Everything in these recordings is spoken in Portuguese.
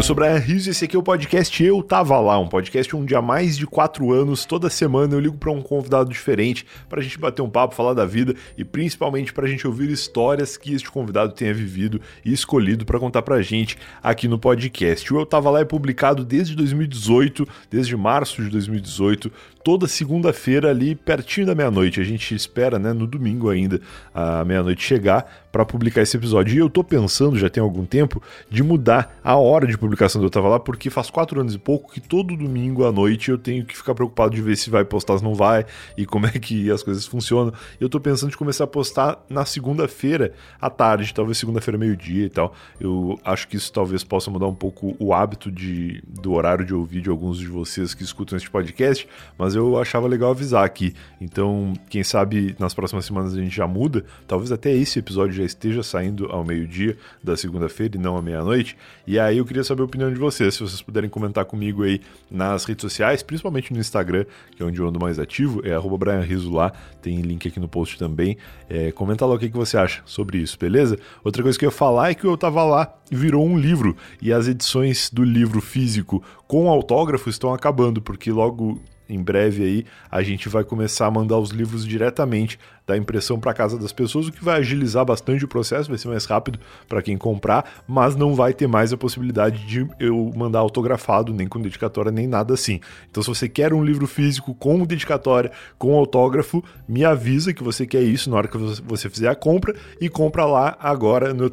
Eu sou Brian Rios e esse aqui é o podcast Eu Tava Lá, um podcast onde há mais de quatro anos, toda semana, eu ligo para um convidado diferente para a gente bater um papo, falar da vida e principalmente para a gente ouvir histórias que este convidado tenha vivido e escolhido para contar para a gente aqui no podcast. O Eu Tava Lá é publicado desde 2018, desde março de 2018, toda segunda-feira ali pertinho da meia-noite. A gente espera, né, no domingo ainda, a meia-noite chegar para publicar esse episódio. E eu tô pensando, já tem algum tempo, de mudar a hora de publicação do Eu Tava Lá, porque faz quatro anos e pouco que todo domingo à noite eu tenho que ficar preocupado de ver se vai postar, se não vai, e como é que as coisas funcionam. Eu tô pensando de começar a postar na segunda-feira à tarde, talvez segunda-feira meio-dia e tal. Eu acho que isso talvez possa mudar um pouco o hábito de, do horário de ouvir de alguns de vocês que escutam este podcast, mas eu achava legal avisar aqui. Então, quem sabe nas próximas semanas a gente já muda, talvez até esse episódio já esteja saindo ao meio-dia da segunda-feira e não à meia-noite. E aí eu queria saber a opinião de vocês, se vocês puderem comentar comigo aí nas redes sociais, principalmente no Instagram, que é onde eu ando mais ativo, é arroba Brian Riso lá, tem link aqui no post também. É, comenta lá o que, que você acha sobre isso, beleza? Outra coisa que eu ia falar é que eu tava lá e virou um livro, e as edições do livro físico com autógrafo estão acabando, porque logo em breve aí a gente vai começar a mandar os livros diretamente da impressão para casa das pessoas, o que vai agilizar bastante o processo, vai ser mais rápido para quem comprar, mas não vai ter mais a possibilidade de eu mandar autografado, nem com dedicatória, nem nada assim. Então, se você quer um livro físico com dedicatória, com autógrafo, me avisa que você quer isso na hora que você fizer a compra e compra lá agora no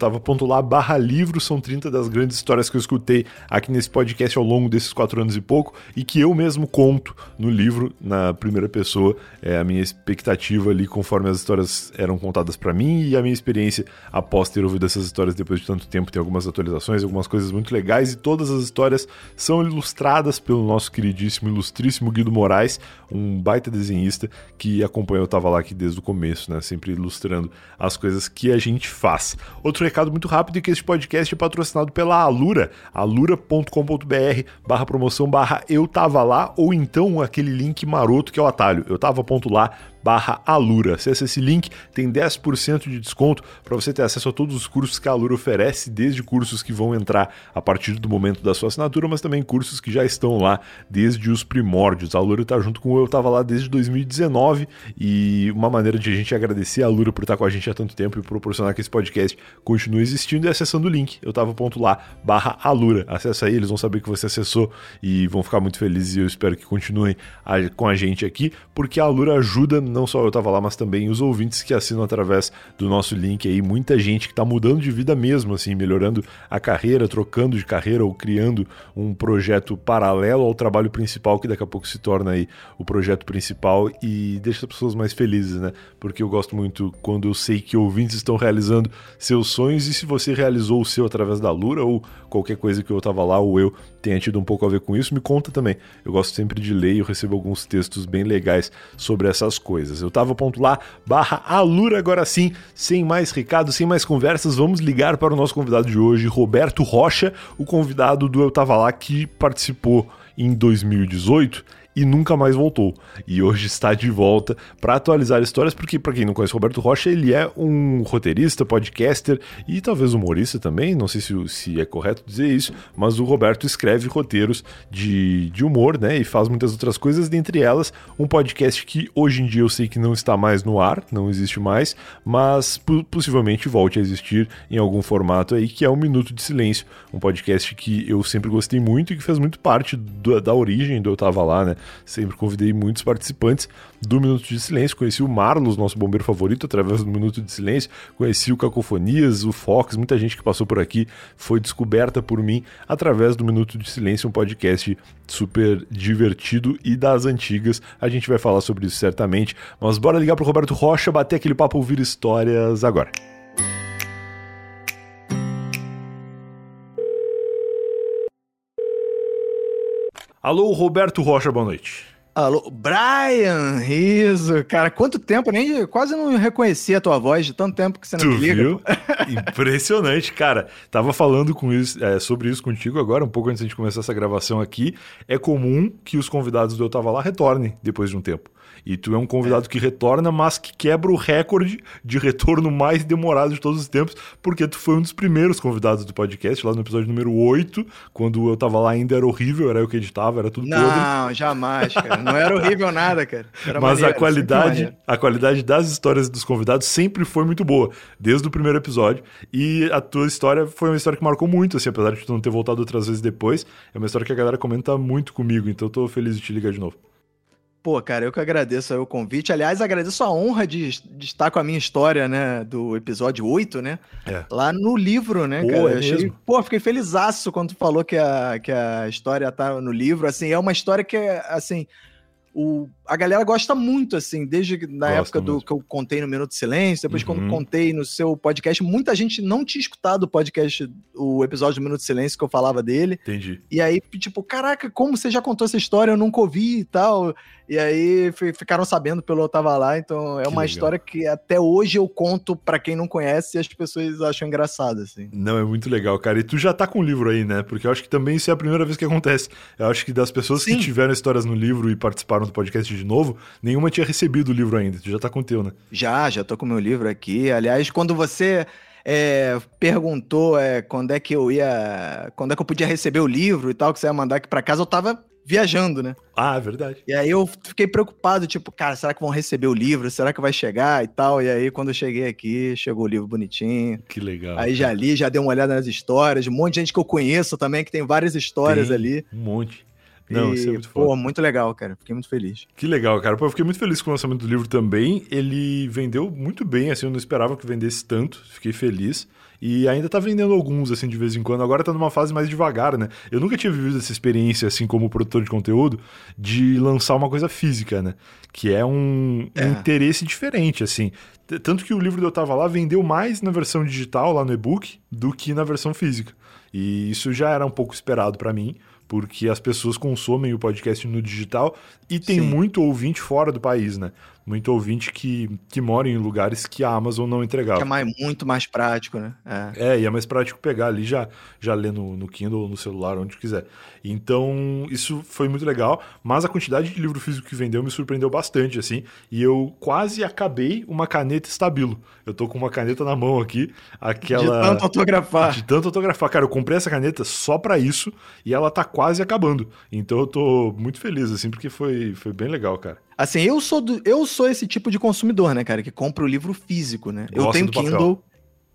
lá barra livro, são 30 das grandes histórias que eu escutei aqui nesse podcast ao longo desses quatro anos e pouco e que eu mesmo conto no livro, na primeira pessoa, é a minha expectativa ali conforme as histórias eram contadas para mim e a minha experiência após ter ouvido essas histórias depois de tanto tempo. Tem algumas atualizações, algumas coisas muito legais e todas as histórias são ilustradas pelo nosso queridíssimo, ilustríssimo Guido Moraes, um baita desenhista que acompanhou, eu tava lá aqui desde o começo, né? Sempre ilustrando as coisas que a gente faz. Outro recado muito rápido é que este podcast é patrocinado pela Alura, alura.com.br barra promoção barra eu tava lá, ou então aquele link maroto que é o atalho, eu tava ponto lá barra Alura. Acesse esse link, tem 10% de desconto para você ter acesso a todos os cursos que a Alura oferece, desde cursos que vão entrar a partir do momento da sua assinatura, mas também cursos que já estão lá desde os primórdios. A Alura está junto com Eu Tava Lá desde 2019 e uma maneira de a gente agradecer a Alura por estar com a gente há tanto tempo e proporcionar que esse podcast continue existindo é acessando o link, eu tava ponto lá, barra Alura. Acessa aí, eles vão saber que você acessou e vão ficar muito felizes e eu espero que continuem com a gente aqui, porque a Alura ajuda não só eu estava lá, mas também os ouvintes que assinam através do nosso link aí, muita gente que está mudando de vida mesmo, assim, melhorando a carreira, trocando de carreira ou criando um projeto paralelo ao trabalho principal, que daqui a pouco se torna aí o projeto principal e deixa as pessoas mais felizes, né? Porque eu gosto muito quando eu sei que ouvintes estão realizando seus sonhos e se você realizou o seu através da Lura ou qualquer coisa que eu estava lá ou eu tenha tido um pouco a ver com isso, me conta também. Eu gosto sempre de ler e eu recebo alguns textos bem legais sobre essas coisas. Eu tava ponto lá, barra Alura agora sim, sem mais recados, sem mais conversas, vamos ligar para o nosso convidado de hoje, Roberto Rocha, o convidado do Eu Tava Lá que participou em 2018 e nunca mais voltou. E hoje está de volta para atualizar histórias, porque, para quem não conhece Roberto Rocha, ele é um roteirista, podcaster e talvez humorista também. Não sei se, se é correto dizer isso, mas o Roberto escreve roteiros de, de humor, né? E faz muitas outras coisas, dentre elas um podcast que hoje em dia eu sei que não está mais no ar, não existe mais, mas possivelmente volte a existir em algum formato aí, que é o Minuto de Silêncio, um podcast que eu sempre gostei muito e que fez muito parte do, da origem do Eu Tava Lá, né? Sempre convidei muitos participantes do Minuto de Silêncio. Conheci o Marlos, nosso bombeiro favorito, através do Minuto de Silêncio. Conheci o Cacofonias, o Fox, muita gente que passou por aqui foi descoberta por mim através do Minuto de Silêncio, um podcast super divertido e das antigas. A gente vai falar sobre isso certamente. Mas bora ligar pro Roberto Rocha, bater aquele papo, ouvir histórias agora. Alô, Roberto Rocha, boa noite. Alô, Brian Riso. Cara, quanto tempo, nem quase não reconheci a tua voz de tanto tempo que você não tu me liga. Viu? Impressionante, cara. Tava falando com isso, é, sobre isso contigo agora, um pouco antes de começar essa gravação aqui. É comum que os convidados do Eu Tava Lá retornem depois de um tempo. E tu é um convidado é. que retorna, mas que quebra o recorde de retorno mais demorado de todos os tempos, porque tu foi um dos primeiros convidados do podcast, lá no episódio número 8, quando eu tava lá ainda era horrível, era eu que editava, era tudo Não, podre. Não, jamais, cara. Não era horrível nada, cara. Era mas maneiro, a qualidade, a qualidade das histórias dos convidados sempre foi muito boa, desde o primeiro episódio. E a tua história foi uma história que marcou muito, assim, apesar de tu não ter voltado outras vezes depois. É uma história que a galera comenta muito comigo, então eu tô feliz de te ligar de novo. Pô, cara, eu que agradeço o convite. Aliás, agradeço a honra de, de, estar com a minha história, né, do episódio 8, né? É. Lá no livro, né, pô, cara? É achei, pô, fiquei felizaço quando tu falou que a, que a história tá no livro. Assim, é uma história que, assim, o, a galera gosta muito, assim, desde na Gosto época do que eu contei no Minuto de Silêncio, depois uhum. quando contei no seu podcast, muita gente não tinha escutado o podcast, o episódio do Minuto de Silêncio que eu falava dele. Entendi. E aí, tipo, caraca, como você já contou essa história? Eu nunca ouvi e tal. E aí ficaram sabendo pelo eu tava lá, então é que uma legal. história que até hoje eu conto para quem não conhece e as pessoas acham engraçada, assim. Não, é muito legal, cara. E tu já tá com o livro aí, né? Porque eu acho que também isso é a primeira vez que acontece. Eu acho que das pessoas Sim. que tiveram histórias no livro e participaram do podcast de novo, nenhuma tinha recebido o livro ainda. Tu já tá com o teu, né? Já, já tô com o meu livro aqui. Aliás, quando você é, perguntou é, quando é que eu ia. Quando é que eu podia receber o livro e tal, que você ia mandar aqui pra casa, eu tava viajando, né? Ah, é verdade. E aí eu fiquei preocupado, tipo, cara, será que vão receber o livro? Será que vai chegar e tal? E aí, quando eu cheguei aqui, chegou o livro bonitinho. Que legal. Aí já li, já dei uma olhada nas histórias, um monte de gente que eu conheço também, que tem várias histórias tem, ali. Um monte. Não, e, isso é muito foda. Pô, muito legal, cara. Fiquei muito feliz. Que legal, cara. Pô, eu fiquei muito feliz com o lançamento do livro também. Ele vendeu muito bem, assim, eu não esperava que vendesse tanto. Fiquei feliz. E ainda tá vendendo alguns, assim, de vez em quando. Agora tá numa fase mais devagar, né? Eu nunca tinha vivido essa experiência, assim, como produtor de conteúdo, de lançar uma coisa física, né? Que é um, é. um interesse diferente, assim. Tanto que o livro do Eu Tava Lá vendeu mais na versão digital, lá no e-book, do que na versão física. E isso já era um pouco esperado para mim, porque as pessoas consomem o podcast no digital e tem Sim. muito ouvinte fora do país, né? Muito ouvinte que, que mora em lugares que a Amazon não entregava. É mais, muito mais prático, né? É. é, e é mais prático pegar ali já, já ler no, no Kindle ou no celular, onde quiser. Então, isso foi muito legal, mas a quantidade de livro físico que vendeu me surpreendeu bastante, assim, e eu quase acabei uma caneta estabilo. Eu tô com uma caneta na mão aqui, aquela... De tanto autografar. De tanto autografar. Cara, eu comprei essa caneta só para isso e ela tá quase acabando. Então eu tô muito feliz, assim, porque foi, foi bem legal, cara. Assim, eu sou, do, eu sou esse tipo de consumidor, né, cara, que compra o livro físico, né? Gosto eu tenho Kindle,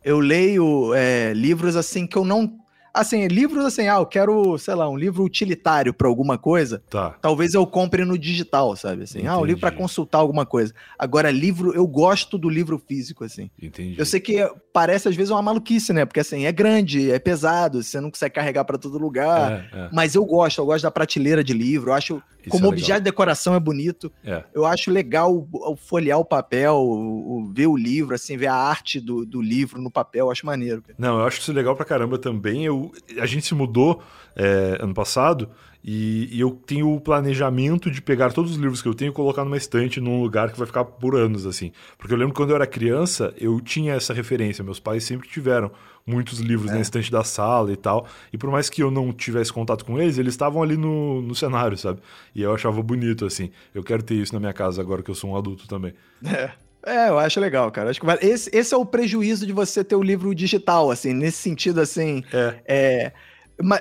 eu leio é, livros assim que eu não Assim, livros assim, ah, eu quero, sei lá, um livro utilitário para alguma coisa. Tá. Talvez eu compre no digital, sabe? Assim, Entendi. ah, um livro para consultar alguma coisa. Agora, livro, eu gosto do livro físico, assim. Entendi. Eu sei que parece às vezes uma maluquice, né? Porque assim, é grande, é pesado, você não consegue carregar para todo lugar. É, é. Mas eu gosto, eu gosto da prateleira de livro. Eu acho, Isso como é objeto de decoração é bonito. É. Eu acho legal folhear o papel, o, o, ver o livro, assim, ver a arte do, do livro no papel. Eu acho maneiro. Não, eu acho isso legal pra caramba também. Eu a gente se mudou é, ano passado e, e, eu tenho o planejamento de pegar todos os livros que eu tenho e colocar numa estante num lugar que vai ficar por anos, assim. Porque eu lembro que quando eu era criança, eu tinha essa referência. Meus pais sempre tiveram muitos livros é. na estante da sala e tal. E por mais que eu não tivesse contato com eles, eles estavam ali no, no cenário, sabe? E eu achava bonito, assim. Eu quero ter isso na minha casa agora que eu sou um adulto também. É. É, eu acho legal, cara. Acho que esse, esse é o prejuízo de você ter o livro digital, assim, nesse sentido, assim. É. é...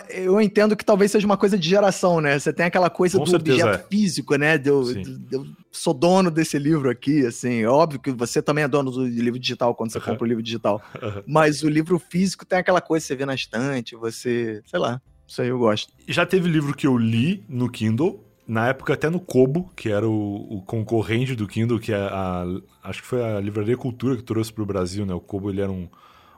Eu entendo que talvez seja uma coisa de geração, né? Você tem aquela coisa Com do certeza, objeto é. físico, né? Eu, eu, sou dono desse livro aqui, assim. É óbvio que você também é dono do livro digital quando você uhum. compra o livro digital. Uhum. Mas o livro físico tem aquela coisa que você vê na estante, você. Sei lá. Isso aí eu gosto. Já teve livro que eu li no Kindle na época até no Kobo, que era o, o concorrente do Kindle, que é a, acho que foi a Livraria Cultura que trouxe para o Brasil, né? O Kobo ele era um,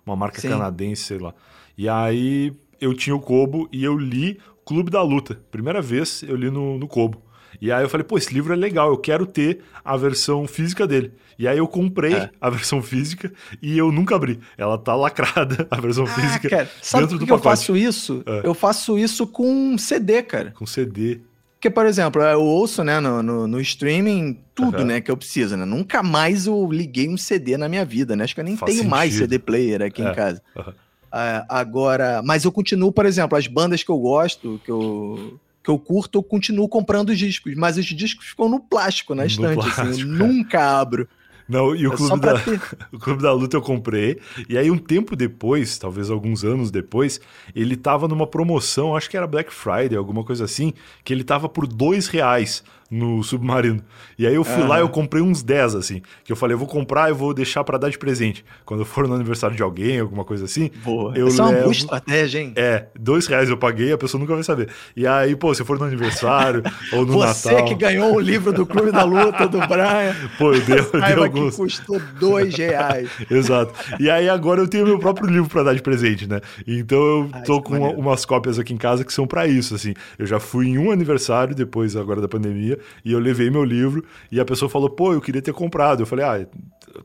uma marca Sim. canadense, sei lá. E aí eu tinha o Kobo e eu li Clube da Luta. Primeira vez eu li no, no Kobo. E aí eu falei, pô, esse livro é legal, eu quero ter a versão física dele. E aí eu comprei é. a versão física e eu nunca abri. Ela tá lacrada, a versão ah, física. Cara, sabe por que eu faço isso? É. Eu faço isso com CD, cara. Com CD. Porque, por exemplo, eu ouço, né, no, no, no streaming tudo, uhum. né, que eu preciso, né? Nunca mais eu liguei um CD na minha vida, né? Acho que eu nem Faz tenho sentido. mais CD player aqui é. em casa. Uhum. Uh, agora, mas eu continuo, por exemplo, as bandas que eu gosto, que eu, que eu curto, eu continuo comprando os discos, mas os discos ficam no plástico, na estante, plástico, assim, eu nunca abro. Não, e o, é clube da, o Clube da Luta eu comprei. E aí, um tempo depois, talvez alguns anos depois, ele tava numa promoção, acho que era Black Friday, alguma coisa assim, que ele tava por dois reais no Submarino. E aí eu fui uhum. lá e eu comprei uns 10, assim. Que eu falei, eu vou comprar e vou deixar para dar de presente. Quando eu for no aniversário de alguém, alguma coisa assim. Boa. Eu Essa levo... é uma boa estratégia, hein? É, dois reais eu paguei, a pessoa nunca vai saber. E aí, pô, se for no aniversário ou no Você Natal... Você que ganhou o livro do Clube da Luta do Brian. Pô, eu dei, eu dei alguns. que custou dois reais. Exato. E aí agora eu tenho meu próprio livro para dar de presente, né? Então eu Ai, tô com maneiro. umas cópias aqui em casa que são para isso, assim. Eu já fui em um aniversário, depois agora da pandemia, e eu levei meu livro e a pessoa falou, pô, eu queria ter comprado. Eu falei, ah,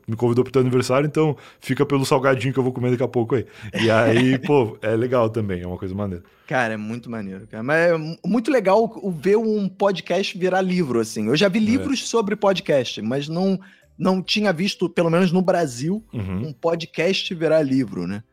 me convidou pro teu aniversário, então fica pelo salgadinho que eu vou comer daqui a pouco aí. E aí, pô, é legal também, é uma coisa maneira. Cara, é muito maneiro, cara. Mas é muito legal ver um podcast virar livro, assim. Eu já vi é. livros é. sobre podcast, mas não, não tinha visto, pelo menos no Brasil, uhum. um podcast virar livro, né?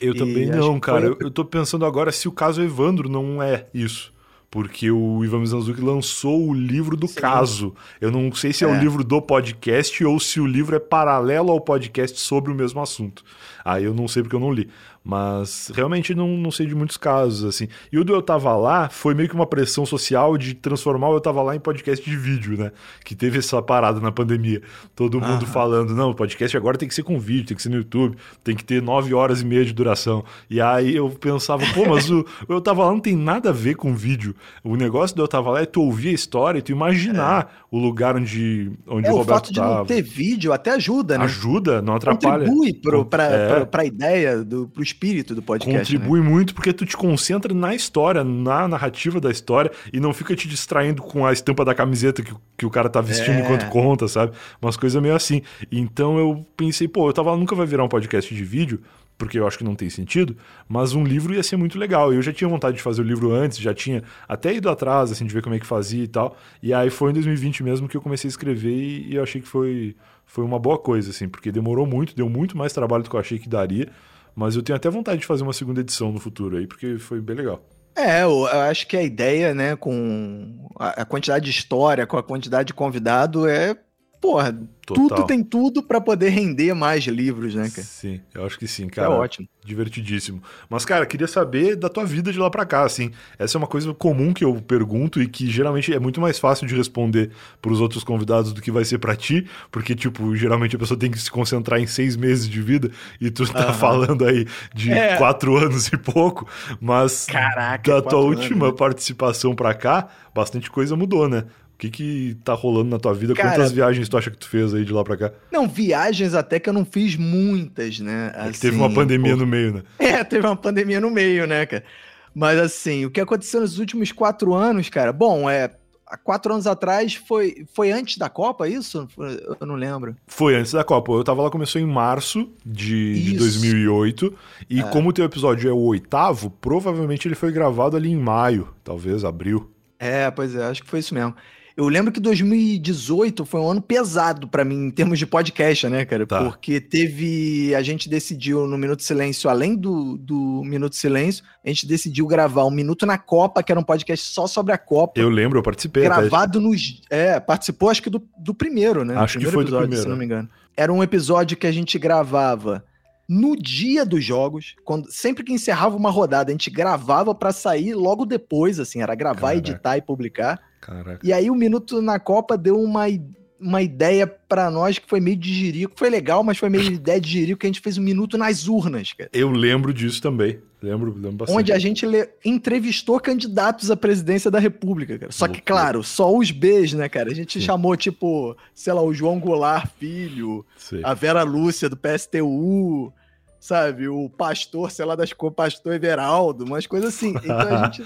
Eu e também não, cara. Foi... Eu, eu tô pensando agora se o caso Evandro não é isso porque o Ivan Mizanzuki lançou o livro do Sim. caso. Eu não sei se é, é, o livro do podcast ou se o livro é paralelo ao podcast sobre o mesmo assunto. Aí eu não sei porque eu não li. Mas realmente não, não sei de muitos casos, assim. E o do Eu Tava Lá foi meio que uma pressão social de transformar o Eu Tava Lá em podcast de vídeo, né? Que teve essa parada na pandemia. Todo mundo ah. falando, não, o podcast agora tem que ser com vídeo, tem que ser no YouTube, tem que ter nove horas e meia de duração. E aí eu pensava, pô, mas o, o Eu Tava Lá não tem nada a ver com vídeo. O negócio do Eu Tava Lá é tu ouvir a história e tu imaginar é. o lugar onde, onde é, o Roberto fato de não ter vídeo até ajuda, né? Ajuda, não atrapalha. Contribui pro, pra, é. pra ideia, do, pro espírito do podcast. Contribui né? muito porque tu te concentra na história, na narrativa da história e não fica te distraindo com a estampa da camiseta que, que o cara tá vestindo é. enquanto conta, sabe? Umas coisas meio assim. Então eu pensei, pô, eu tava nunca vai virar um podcast de vídeo, porque eu acho que não tem sentido, mas um livro ia ser muito legal. Eu já tinha vontade de fazer o livro antes, já tinha até ido atrás, assim, de ver como é que fazia e tal. E aí foi em 2020 mesmo que eu comecei a escrever e, e eu achei que foi, foi uma boa coisa, assim, porque demorou muito, deu muito mais trabalho do que eu achei que daria. Mas eu tenho até vontade de fazer uma segunda edição no futuro aí, porque foi bem legal. É, eu acho que a ideia, né, com a quantidade de história, com a quantidade de convidado, é porra, Total. tudo tem tudo para poder render mais livros, né, cara? Sim, eu acho que sim, cara. É ótimo. Divertidíssimo. Mas, cara, queria saber da tua vida de lá para cá, assim. Essa é uma coisa comum que eu pergunto e que geralmente é muito mais fácil de responder pros outros convidados do que vai ser para ti, porque, tipo, geralmente a pessoa tem que se concentrar em seis meses de vida e tu tá falando aí de é. quatro anos e pouco, mas Caraca, da tua última anos. participação para cá, bastante coisa mudou, né? O que que tá rolando na tua vida? Cara, Quantas viagens tu acha que tu fez aí de lá pra cá? Não, viagens até que eu não fiz muitas, né? É assim, teve uma pandemia pô... no meio, né? É, teve uma pandemia no meio, né, cara? Mas assim, o que aconteceu nos últimos quatro anos, cara? Bom, é. Há quatro anos atrás foi, foi antes da Copa, isso? Eu não lembro. Foi antes da Copa. Eu tava lá, começou em março de, de 2008. E é. como o teu episódio é o oitavo, provavelmente ele foi gravado ali em maio, talvez abril. É, pois é, acho que foi isso mesmo. Eu lembro que 2018 foi um ano pesado para mim em termos de podcast, né, cara? Tá. Porque teve. A gente decidiu no Minuto Silêncio, além do, do Minuto Silêncio, a gente decidiu gravar um Minuto na Copa, que era um podcast só sobre a Copa. Eu lembro, eu participei. Gravado nos. É, participou acho que do, do primeiro, né? Acho primeiro que foi episódio, do primeiro. Se não me engano. Era um episódio que a gente gravava no dia dos jogos, quando sempre que encerrava uma rodada, a gente gravava para sair logo depois, assim, era gravar, Caraca. editar e publicar. Caraca. E aí o Minuto na Copa deu uma, uma ideia para nós que foi meio de jirico. Foi legal, mas foi meio ideia de jirico que a gente fez um Minuto nas urnas, cara. Eu lembro disso também. Lembro, lembro bastante. Onde a gente entrevistou candidatos à presidência da República, cara. Só que, claro, só os Bs, né, cara? A gente Sim. chamou, tipo, sei lá, o João Goulart Filho, Sim. a Vera Lúcia do PSTU, sabe? O pastor, sei lá, das pastor Everaldo, umas coisas assim. Então a gente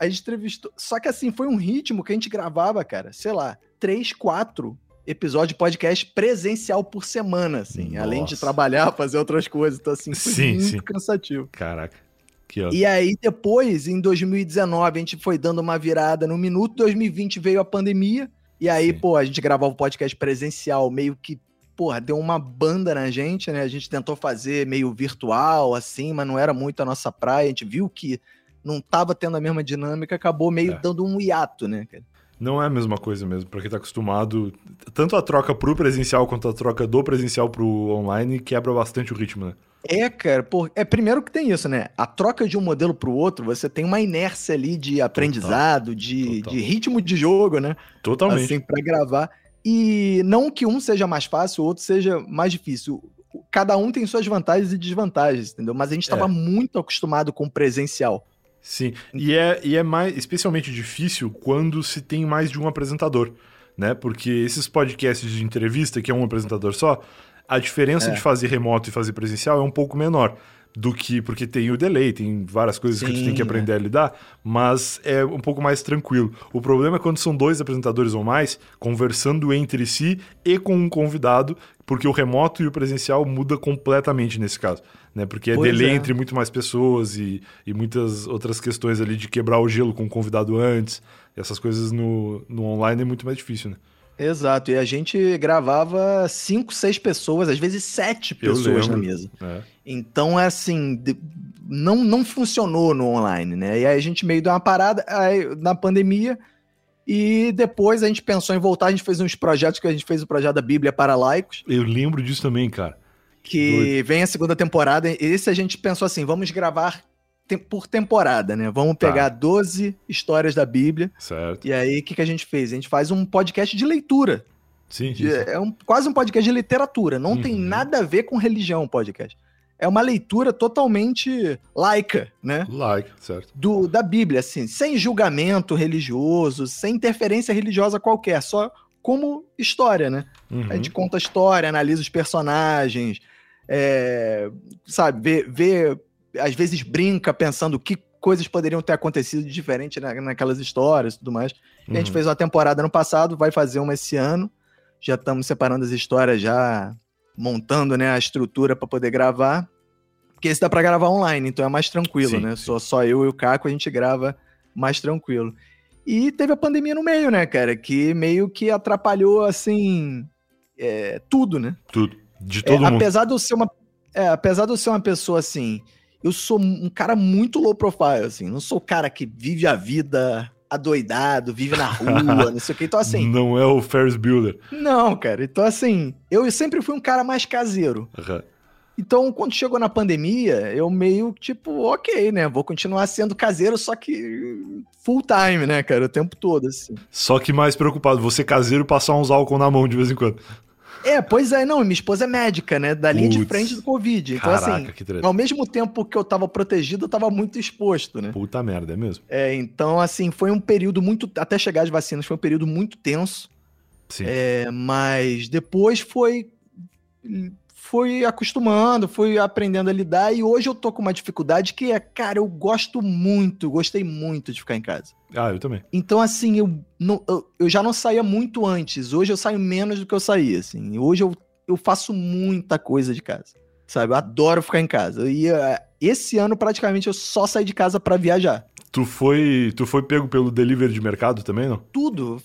a gente entrevistou. Só que assim, foi um ritmo que a gente gravava, cara, sei lá, três, quatro episódios de podcast presencial por semana, assim. Nossa. Além de trabalhar, fazer outras coisas. Então, assim, foi sim, muito sim. cansativo. Caraca. E aí, depois, em 2019, a gente foi dando uma virada no minuto. 2020 veio a pandemia. E aí, sim. pô, a gente gravava o podcast presencial meio que porra, deu uma banda na gente, né? A gente tentou fazer meio virtual, assim, mas não era muito a nossa praia. A gente viu que não tava tendo a mesma dinâmica, acabou meio é. dando um hiato, né, cara? Não é a mesma coisa mesmo, para quem tá acostumado. Tanto a troca pro presencial quanto a troca do presencial pro online quebra bastante o ritmo, né? É, cara, por... é primeiro que tem isso, né? A troca de um modelo para o outro, você tem uma inércia ali de aprendizado, de, de ritmo de jogo, né? Totalmente. Assim, para gravar. E não que um seja mais fácil, o outro seja mais difícil. Cada um tem suas vantagens e desvantagens, entendeu? Mas a gente estava é. muito acostumado com o presencial. Sim, e é, e é mais especialmente difícil quando se tem mais de um apresentador, né? Porque esses podcasts de entrevista, que é um apresentador só, a diferença é. de fazer remoto e fazer presencial é um pouco menor do que porque tem o delay, tem várias coisas Sim, que tu tem que aprender é. a lidar, mas é um pouco mais tranquilo. O problema é quando são dois apresentadores ou mais conversando entre si e com um convidado, porque o remoto e o presencial muda completamente nesse caso, né? Porque é pois delay é. entre muito mais pessoas e, e muitas outras questões ali de quebrar o gelo com o convidado antes. Essas coisas no, no online é muito mais difícil, né? Exato, e a gente gravava cinco, seis pessoas, às vezes sete pessoas na mesa. É. Então, é assim, não, não funcionou no online, né? E aí a gente meio deu uma parada aí, na pandemia, e depois a gente pensou em voltar, a gente fez uns projetos, que a gente fez o projeto da Bíblia para laicos. Eu lembro disso também, cara. Que Doido. vem a segunda temporada, esse a gente pensou assim, vamos gravar por temporada, né? Vamos tá. pegar tá. 12 histórias da Bíblia. Certo. E aí, o que, que a gente fez? A gente faz um podcast de leitura. Sim, sim. É um, quase um podcast de literatura. Não uhum. tem nada a ver com religião o podcast. É uma leitura totalmente laica, né? Laica, certo. Do, da Bíblia, assim, sem julgamento religioso, sem interferência religiosa qualquer, só como história, né? Uhum. A gente conta a história, analisa os personagens, é, sabe, vê, vê às vezes brinca pensando que coisas poderiam ter acontecido de diferente na, naquelas histórias e tudo mais. Uhum. a gente uhum. fez uma temporada no passado, vai fazer uma esse ano. Já estamos separando as histórias, já montando né, a estrutura para poder gravar. Porque esse dá para gravar online, então é mais tranquilo, sim, né? Sim. Só, só eu e o Caco a gente grava mais tranquilo. E teve a pandemia no meio, né, cara? Que meio que atrapalhou, assim, é, tudo, né? Tudo. De todo é, mundo. Apesar de eu ser uma, é, apesar de eu ser uma pessoa, assim, eu sou um cara muito low profile, assim. Não sou o cara que vive a vida adoidado, vive na rua, não sei o que. Então, assim. Não é o Ferris Bueller. Não, cara. Então, assim, eu sempre fui um cara mais caseiro. Uhum. Então, quando chegou na pandemia, eu meio tipo, ok, né? Vou continuar sendo caseiro, só que full time, né, cara? O tempo todo, assim. Só que mais preocupado, você caseiro passar uns álcool na mão de vez em quando. É, pois é, não, minha esposa é médica, né? Da linha de frente do Covid. Então, assim, caraca, assim, ao mesmo tempo que eu tava protegido, eu tava muito exposto, né? Puta merda, é mesmo. É, então, assim, foi um período muito. Até chegar as vacinas, foi um período muito tenso. Sim. É, mas depois foi fui acostumando, fui aprendendo a lidar e hoje eu tô com uma dificuldade que é, cara, eu gosto muito, gostei muito de ficar em casa. Ah, eu também. Então, assim, eu, não, eu, eu, já não saía muito antes, hoje eu saio menos do que eu saía, assim. Hoje eu, eu faço muita coisa de casa, sabe? Eu adoro ficar em casa. E uh, esse ano, praticamente, eu só saí de casa para viajar. Tu foi, tu foi pego pelo delivery de mercado também, não? Tudo.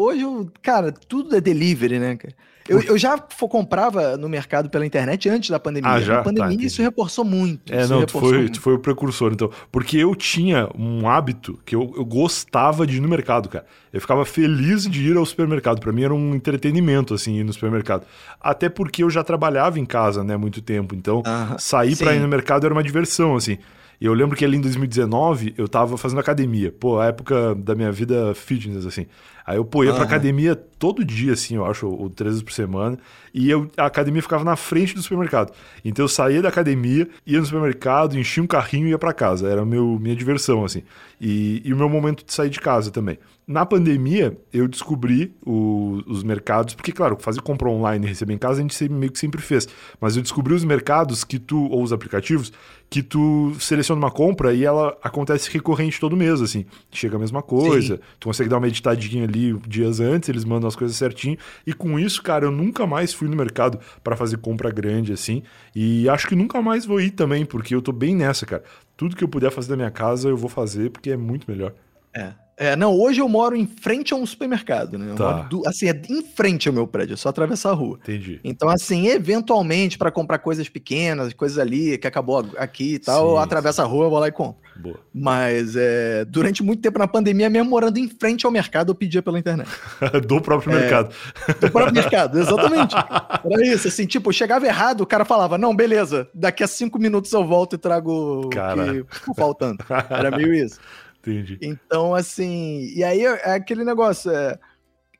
Hoje, eu, cara, tudo é delivery, né, cara? Eu, eu já comprava no mercado pela internet antes da pandemia. Ah, já? Na pandemia tá, isso reforçou muito. É, não, tu foi, tu foi o precursor, então. Porque eu tinha um hábito que eu, eu gostava de ir no mercado, cara. Eu ficava feliz de ir ao supermercado. Para mim era um entretenimento, assim, ir no supermercado. Até porque eu já trabalhava em casa, né, muito tempo. Então, sair para ir no mercado era uma diversão, assim. E eu lembro que ali em 2019 eu tava fazendo academia. Pô, a época da minha vida fitness, assim. Aí eu pô, ia uhum. pra academia todo dia, assim, eu acho, ou três vezes por semana. E eu, a academia ficava na frente do supermercado. Então eu saía da academia, ia no supermercado, enchia um carrinho e ia para casa. Era meu, minha diversão, assim. E, e o meu momento de sair de casa também. Na pandemia, eu descobri o, os mercados, porque, claro, fazer compra online e receber em casa a gente sempre, meio que sempre fez. Mas eu descobri os mercados que tu, ou os aplicativos, que tu seleciona uma compra e ela acontece recorrente todo mês, assim. Chega a mesma coisa, Sim. tu consegue dar uma editadinha ali dias antes, eles mandam as coisas certinho. E com isso, cara, eu nunca mais fui no mercado para fazer compra grande, assim. E acho que nunca mais vou ir também, porque eu tô bem nessa, cara. Tudo que eu puder fazer da minha casa, eu vou fazer, porque é muito melhor. É. É, não, hoje eu moro em frente a um supermercado, né? Tá. Do, assim, é em frente ao meu prédio, é só atravessar a rua. Entendi. Então, assim, eventualmente, para comprar coisas pequenas, coisas ali, que acabou aqui e tal, Sim. eu atravesso a rua, eu vou lá e compro. Boa. Mas é, durante muito tempo na pandemia, mesmo morando em frente ao mercado, eu pedia pela internet. do próprio é, mercado. Do próprio mercado, exatamente. Era isso, assim, tipo, chegava errado, o cara falava, não, beleza, daqui a cinco minutos eu volto e trago cara. o que ficou faltando. Era meio isso. Entendi. Então, assim, e aí é aquele negócio, é,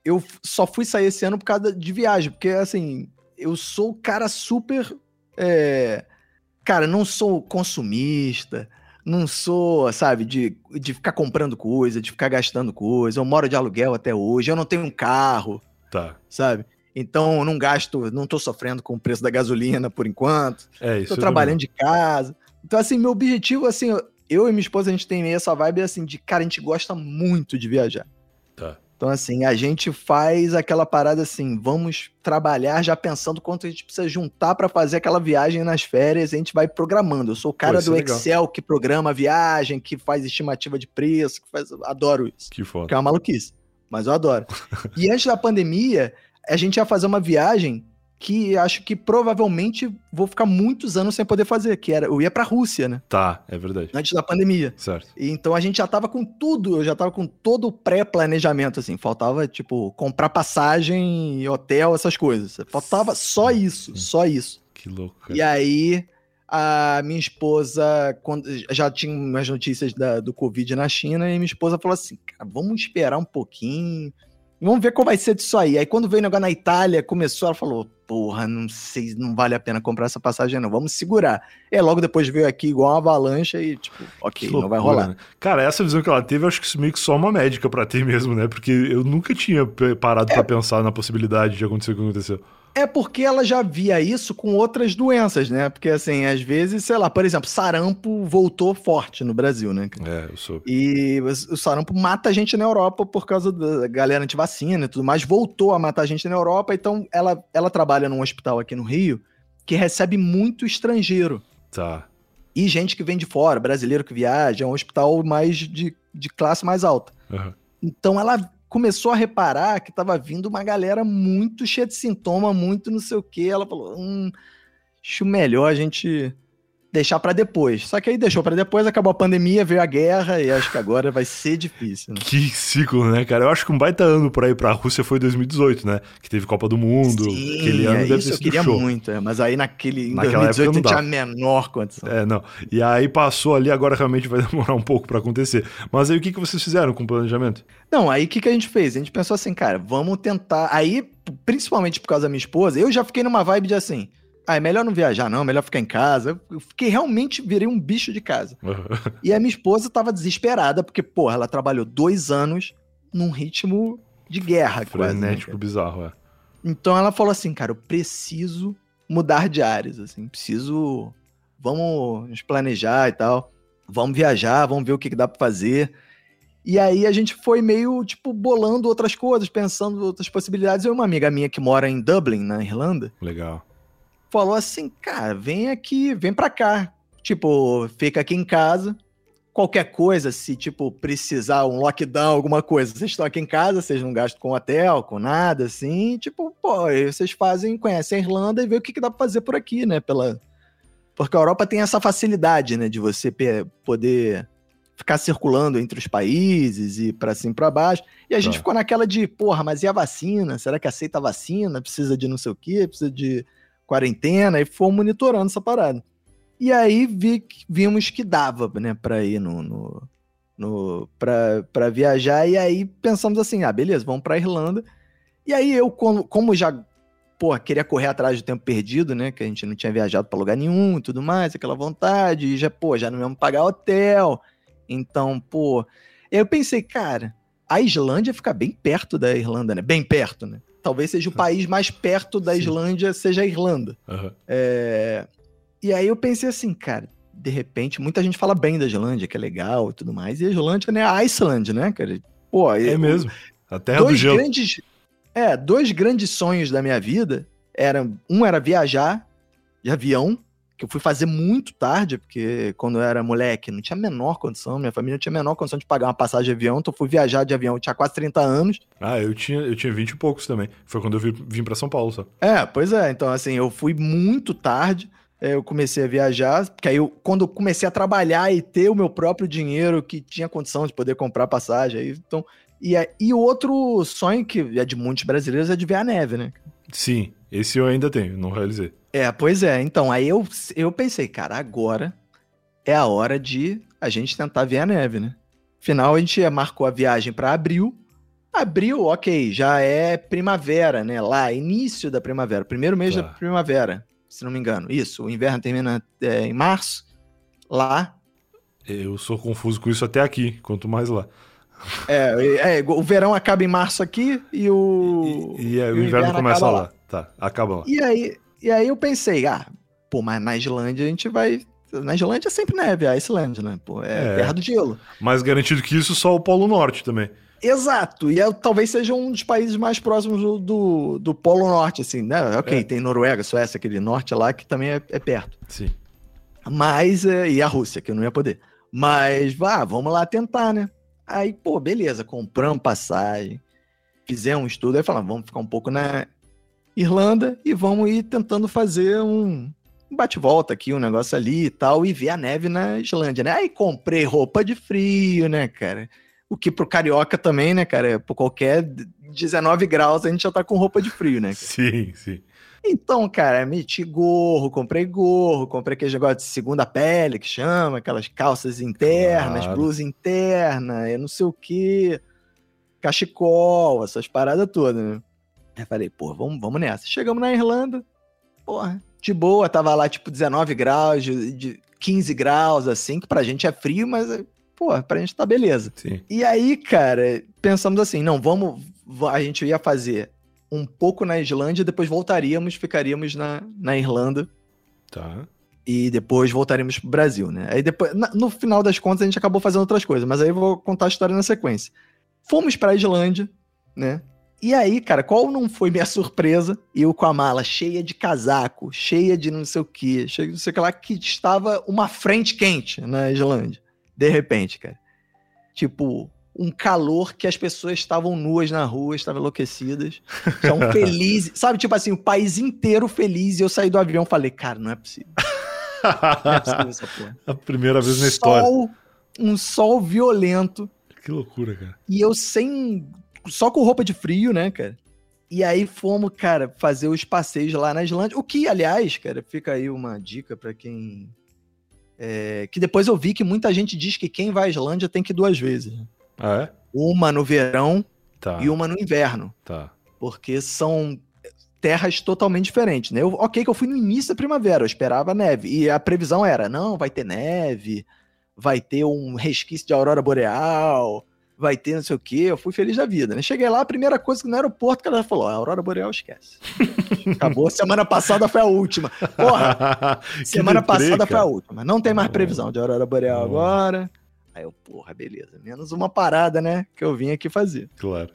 eu só fui sair esse ano por causa de viagem, porque, assim, eu sou cara super, é, cara, não sou consumista, não sou, sabe, de, de ficar comprando coisa, de ficar gastando coisa, eu moro de aluguel até hoje, eu não tenho um carro, tá. sabe? Então, não gasto, não tô sofrendo com o preço da gasolina por enquanto. É isso. Tô trabalhando de casa. Então, assim, meu objetivo, assim, eu e minha esposa, a gente tem meio essa vibe assim de, cara, a gente gosta muito de viajar. Tá. Então, assim, a gente faz aquela parada assim, vamos trabalhar já pensando quanto a gente precisa juntar para fazer aquela viagem nas férias, a gente vai programando. Eu sou o cara Pô, do é Excel que programa a viagem, que faz estimativa de preço, que faz... adoro isso. Que foda. Que é uma maluquice, mas eu adoro. e antes da pandemia, a gente ia fazer uma viagem que acho que provavelmente vou ficar muitos anos sem poder fazer, que era eu ia para a Rússia, né? Tá, é verdade. Antes da pandemia. Certo. E, então a gente já tava com tudo, eu já tava com todo o pré-planejamento assim, faltava tipo comprar passagem, hotel, essas coisas. Faltava só isso, só isso. Que louco. Cara. E aí a minha esposa, quando já tinha umas notícias da, do Covid na China, e minha esposa falou assim: cara, vamos esperar um pouquinho, vamos ver qual vai ser disso aí. Aí quando veio o negócio na Itália, começou, ela falou: porra, não sei, não vale a pena comprar essa passagem, não. Vamos segurar. E logo depois veio aqui igual uma avalanche e, tipo, ok, loucura, não vai rolar. Né? Cara, essa visão que ela teve, eu acho que isso meio que só uma médica para ter mesmo, né? Porque eu nunca tinha parado é... para pensar na possibilidade de acontecer o que aconteceu. É porque ela já via isso com outras doenças, né? Porque, assim, às vezes, sei lá, por exemplo, sarampo voltou forte no Brasil, né? É, eu sou. E o sarampo mata a gente na Europa por causa da galera antivacina e tudo mais. Voltou a matar a gente na Europa, então ela, ela trabalha num hospital aqui no Rio que recebe muito estrangeiro. Tá. E gente que vem de fora, brasileiro que viaja, é um hospital mais de, de classe mais alta. Uhum. Então ela começou a reparar que estava vindo uma galera muito cheia de sintoma, muito não sei o que. Ela falou: hum, acho melhor a gente deixar para depois. Só que aí deixou para depois, acabou a pandemia, veio a guerra e acho que agora vai ser difícil. Né? Que ciclo, né, cara? Eu acho que um baita ano por aí pra Rússia foi 2018, né? Que teve Copa do Mundo. Sim, aquele ano é deve isso eu queria show. muito, é, mas aí naquele em Naquela 2018 não tinha a menor condição. É, não. E aí passou ali, agora realmente vai demorar um pouco para acontecer. Mas aí o que, que vocês fizeram com o planejamento? Não, aí o que, que a gente fez? A gente pensou assim, cara, vamos tentar. Aí, principalmente por causa da minha esposa, eu já fiquei numa vibe de assim ah, é melhor não viajar, não, é melhor ficar em casa. Eu fiquei realmente, virei um bicho de casa. e a minha esposa tava desesperada, porque, porra, ela trabalhou dois anos num ritmo de guerra, Frenético, quase, né, bizarro, é. Então ela falou assim, cara, eu preciso mudar de áreas, assim, preciso. Vamos nos planejar e tal. Vamos viajar, vamos ver o que, que dá pra fazer. E aí a gente foi meio, tipo, bolando outras coisas, pensando outras possibilidades. Eu e uma amiga minha que mora em Dublin, na Irlanda. Legal falou assim, cara, vem aqui, vem pra cá. Tipo, fica aqui em casa. Qualquer coisa, se, tipo, precisar um lockdown, alguma coisa, vocês estão aqui em casa, vocês não gastam com hotel, com nada, assim, tipo, pô, vocês fazem, conhecem a Irlanda e vê o que, que dá pra fazer por aqui, né? Pela... Porque a Europa tem essa facilidade, né, de você poder ficar circulando entre os países e para cima e para baixo. E a gente ficou naquela de, porra, mas e a vacina? Será que aceita a vacina? Precisa de não sei o quê? Precisa de quarentena e fomos monitorando essa parada. E aí vi, vimos que dava, né, para ir no, no, no para viajar e aí pensamos assim, ah, beleza, vamos para Irlanda. E aí eu como, como já pô, queria correr atrás do tempo perdido, né, que a gente não tinha viajado para lugar nenhum e tudo mais, aquela vontade, e já, pô, já não íamos pagar hotel. Então, pô, eu pensei, cara, a Islândia fica bem perto da Irlanda, né? Bem perto, né? Talvez seja o país mais perto da Sim. Islândia, seja a Irlanda. Uhum. É... E aí eu pensei assim, cara, de repente, muita gente fala bem da Islândia, que é legal e tudo mais, e a Islândia, né, a Iceland, né, cara? Pô, é eu, mesmo. A terra dois do gelo. Grandes, é, dois grandes sonhos da minha vida eram, um era viajar de avião, que eu fui fazer muito tarde, porque quando eu era moleque não tinha a menor condição, minha família não tinha a menor condição de pagar uma passagem de avião, então eu fui viajar de avião, eu tinha quase 30 anos. Ah, eu tinha, eu tinha 20 e poucos também. Foi quando eu vim, vim para São Paulo, só. É, pois é, então assim, eu fui muito tarde, é, eu comecei a viajar, porque aí eu, quando eu comecei a trabalhar e ter o meu próprio dinheiro, que tinha condição de poder comprar passagem, aí, então... E, e outro sonho que é de muitos brasileiros é de ver a neve, né? Sim, esse eu ainda tenho, não realizei. É, pois é. Então, aí eu, eu pensei, cara, agora é a hora de a gente tentar ver a neve, né? Afinal, a gente marcou a viagem para abril. Abril, ok, já é primavera, né? Lá, início da primavera, primeiro mês tá. da primavera, se não me engano. Isso, o inverno termina é, em março. Lá. Eu sou confuso com isso até aqui, quanto mais lá. É, é, o verão acaba em março aqui e o. E, e, é, o, o, inverno, inverno começa lá. lá. Tá, acaba lá. E aí, e aí eu pensei, ah, pô, mas na Islândia a gente vai. Na Islândia é sempre neve, a Islândia, né? Pô, é, é terra do gelo. Mais garantido que isso, só o Polo Norte também. Exato, e é, talvez seja um dos países mais próximos do, do, do Polo Norte, assim, né? Ok, é. tem Noruega, Suécia, aquele norte lá, que também é, é perto. Sim. Mas, é, e a Rússia, que eu não ia poder. Mas, vá, vamos lá tentar, né? Aí, pô, beleza, compramos passagem, fizemos um estudo, aí falamos, vamos ficar um pouco na Irlanda e vamos ir tentando fazer um bate-volta aqui, um negócio ali e tal, e ver a neve na Islândia, né? Aí comprei roupa de frio, né, cara? O que pro carioca também, né, cara? Por qualquer 19 graus a gente já tá com roupa de frio, né? Cara? Sim, sim. Então, cara, meti gorro, comprei gorro, comprei aquele negócio de segunda pele que chama, aquelas calças internas, claro. blusa interna, eu não sei o que, cachecol, essas paradas todas, né? Aí falei, pô, vamos, vamos nessa. Chegamos na Irlanda, porra, de boa, tava lá tipo 19 graus, de, de 15 graus, assim, que pra gente é frio, mas, pô, pra gente tá beleza. Sim. E aí, cara, pensamos assim, não, vamos, a gente ia fazer um pouco na Islândia, depois voltaríamos, ficaríamos na, na Irlanda. Tá. E depois voltaríamos pro Brasil, né? Aí depois, na, no final das contas, a gente acabou fazendo outras coisas, mas aí eu vou contar a história na sequência. Fomos pra Islândia, né? E aí, cara, qual não foi minha surpresa? Eu com a mala cheia de casaco, cheia de não sei o que, cheia de não sei o que lá, que estava uma frente quente na Islândia. De repente, cara. Tipo, um calor que as pessoas estavam nuas na rua, estavam enlouquecidas, estavam felizes. Sabe, tipo assim, o país inteiro feliz. E eu saí do avião e falei, cara, não é possível. Não é possível essa porra. A primeira vez na história. Sol, um sol violento. Que loucura, cara. E eu sem. Só com roupa de frio, né, cara? E aí fomos, cara, fazer os passeios lá na Islândia. O que, aliás, cara, fica aí uma dica para quem. É, que depois eu vi que muita gente diz que quem vai à Islândia tem que ir duas vezes. Ah, é? Uma no verão tá. e uma no inverno. Tá. Porque são terras totalmente diferentes, né? Eu, ok que eu fui no início da primavera, eu esperava neve. E a previsão era, não, vai ter neve, vai ter um resquício de aurora boreal, vai ter não sei o quê. Eu fui feliz da vida, né? Cheguei lá, a primeira coisa que no aeroporto, que ela falou, a aurora boreal esquece. Acabou, semana passada foi a última. Porra, semana deprê, passada cara. foi a última. Não tem mais previsão de aurora boreal agora. Aí eu, porra, beleza. Menos uma parada, né? Que eu vim aqui fazer. Claro.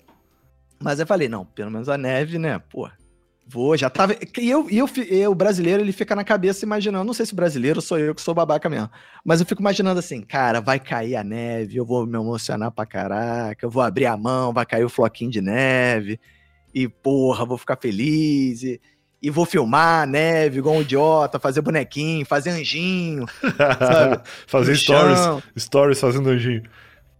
Mas eu falei, não, pelo menos a neve, né? Pô, vou, já tava. E eu, eu, eu, o brasileiro, ele fica na cabeça imaginando. Não sei se brasileiro sou eu que sou babaca mesmo. Mas eu fico imaginando assim, cara, vai cair a neve, eu vou me emocionar pra caraca, eu vou abrir a mão, vai cair o floquinho de neve. E, porra, vou ficar feliz. E, e vou filmar neve, igual um idiota, fazer bonequinho, fazer anjinho, fazer stories, stories fazendo anjinho.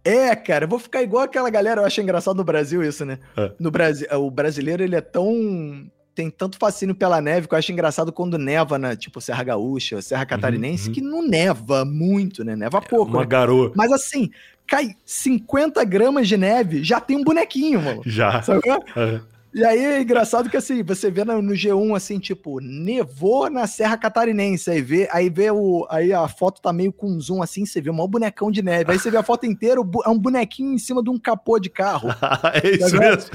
É, cara, eu vou ficar igual aquela galera, eu acho engraçado no Brasil isso, né? É. No Brasil, o brasileiro, ele é tão tem tanto fascínio pela neve que eu acho engraçado quando neva na, tipo, Serra Gaúcha, Serra uhum, Catarinense, uhum, que não neva muito, né? Neva é, pouco. Uma né? garoa. Mas assim, cai 50 gramas de neve, já tem um bonequinho, mano. Já. Sabe? Uhum. E aí é engraçado que assim, você vê no, no, G1 assim, tipo, nevou na Serra Catarinense, aí vê, aí vê o aí a foto tá meio com zoom assim, você vê um maior bonecão de neve. Aí você vê a foto inteira, é um bonequinho em cima de um capô de carro. é isso tá mesmo.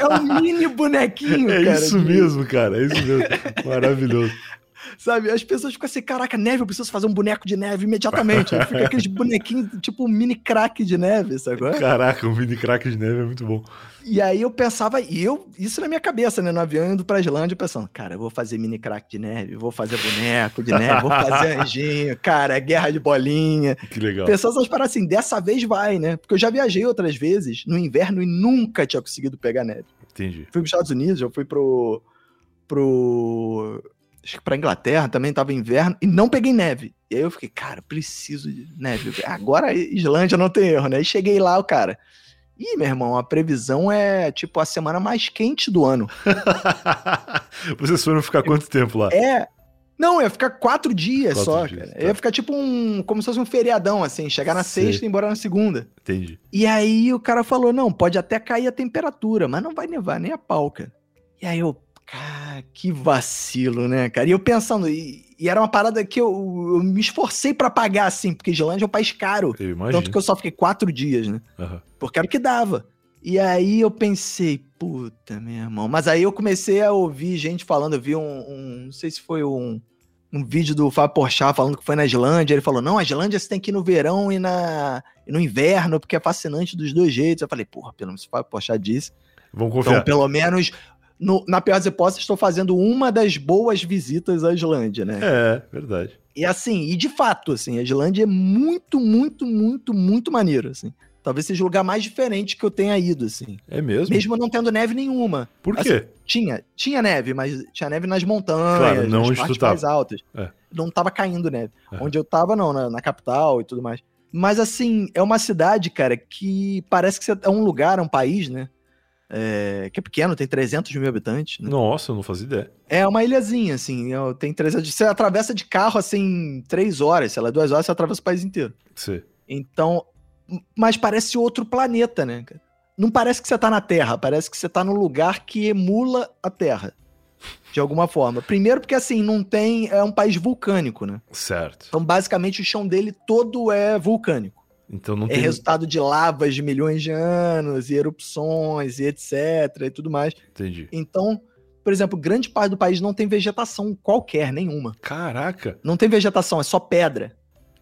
É um mini bonequinho, é cara. É isso mesmo, cara, é isso mesmo. Maravilhoso. Sabe? As pessoas ficam assim, caraca, neve, eu preciso fazer um boneco de neve imediatamente. Aí fica aqueles bonequinhos, tipo um mini crack de neve, sabe? Caraca, um mini crack de neve é muito bom. E aí eu pensava, e eu, isso na minha cabeça, né, no avião indo pra Islândia, pensando, cara, eu vou fazer mini crack de neve, vou fazer boneco de neve, vou fazer anjinho, cara, é guerra de bolinha. Que legal. Pensando essas paradas assim, dessa vez vai, né? Porque eu já viajei outras vezes no inverno e nunca tinha conseguido pegar neve. Entendi. Fui pros Estados Unidos, eu fui pro. pro. Acho que pra Inglaterra também tava inverno e não peguei neve. E aí eu fiquei, cara, preciso de neve. Agora Islândia não tem erro, né? E cheguei lá, o cara. Ih, meu irmão, a previsão é tipo a semana mais quente do ano. Vocês foram ficar quanto tempo lá? É. Não, ia ficar quatro dias quatro só, dias, cara. Tá. Ia ficar tipo um. como se fosse um feriadão, assim, chegar na Sei. sexta e ir embora na segunda. Entendi. E aí o cara falou: não, pode até cair a temperatura, mas não vai nevar nem a pau, cara. E aí eu, cara, que vacilo, né, cara? E eu pensando, e, e era uma parada que eu, eu me esforcei para pagar, assim, porque Islândia é um país caro. Tanto que eu só fiquei quatro dias, né? Uhum. Porque era o que dava. E aí eu pensei, puta, meu irmão. Mas aí eu comecei a ouvir gente falando, eu vi um, um não sei se foi um, um vídeo do Fábio Porchat falando que foi na Islândia. Ele falou, não, a Islândia você tem que ir no verão e, na, e no inverno, porque é fascinante dos dois jeitos. Eu falei, porra, pelo menos o Fábio Porchat disse. Vamos confiar. Então, pelo menos no, na pior das hipóteses, estou fazendo uma das boas visitas à Islândia, né? É, verdade. E assim, e de fato, assim, a Islândia é muito, muito, muito, muito maneiro, assim. Talvez seja o lugar mais diferente que eu tenha ido, assim. É mesmo? Mesmo não tendo neve nenhuma. Por assim, quê? tinha, tinha neve, mas tinha neve nas montanhas, claro, não nas partes mais altas. É. Não tava caindo neve. É. Onde eu tava, não, na, na capital e tudo mais. Mas assim, é uma cidade, cara, que parece que é um lugar, é um país, né? É, que é pequeno, tem 300 mil habitantes. Né? Nossa, eu não fazia ideia. É uma ilhazinha, assim, tem 300... Você atravessa de carro, assim, três horas, sei lá, duas horas, você atravessa o país inteiro. Sim. Então, mas parece outro planeta, né? Não parece que você tá na Terra, parece que você tá num lugar que emula a Terra. De alguma forma. Primeiro porque, assim, não tem... É um país vulcânico, né? Certo. Então, basicamente, o chão dele todo é vulcânico. Então não é tem... resultado de lavas de milhões de anos, e erupções, e etc, e tudo mais. Entendi. Então, por exemplo, grande parte do país não tem vegetação qualquer, nenhuma. Caraca! Não tem vegetação, é só pedra.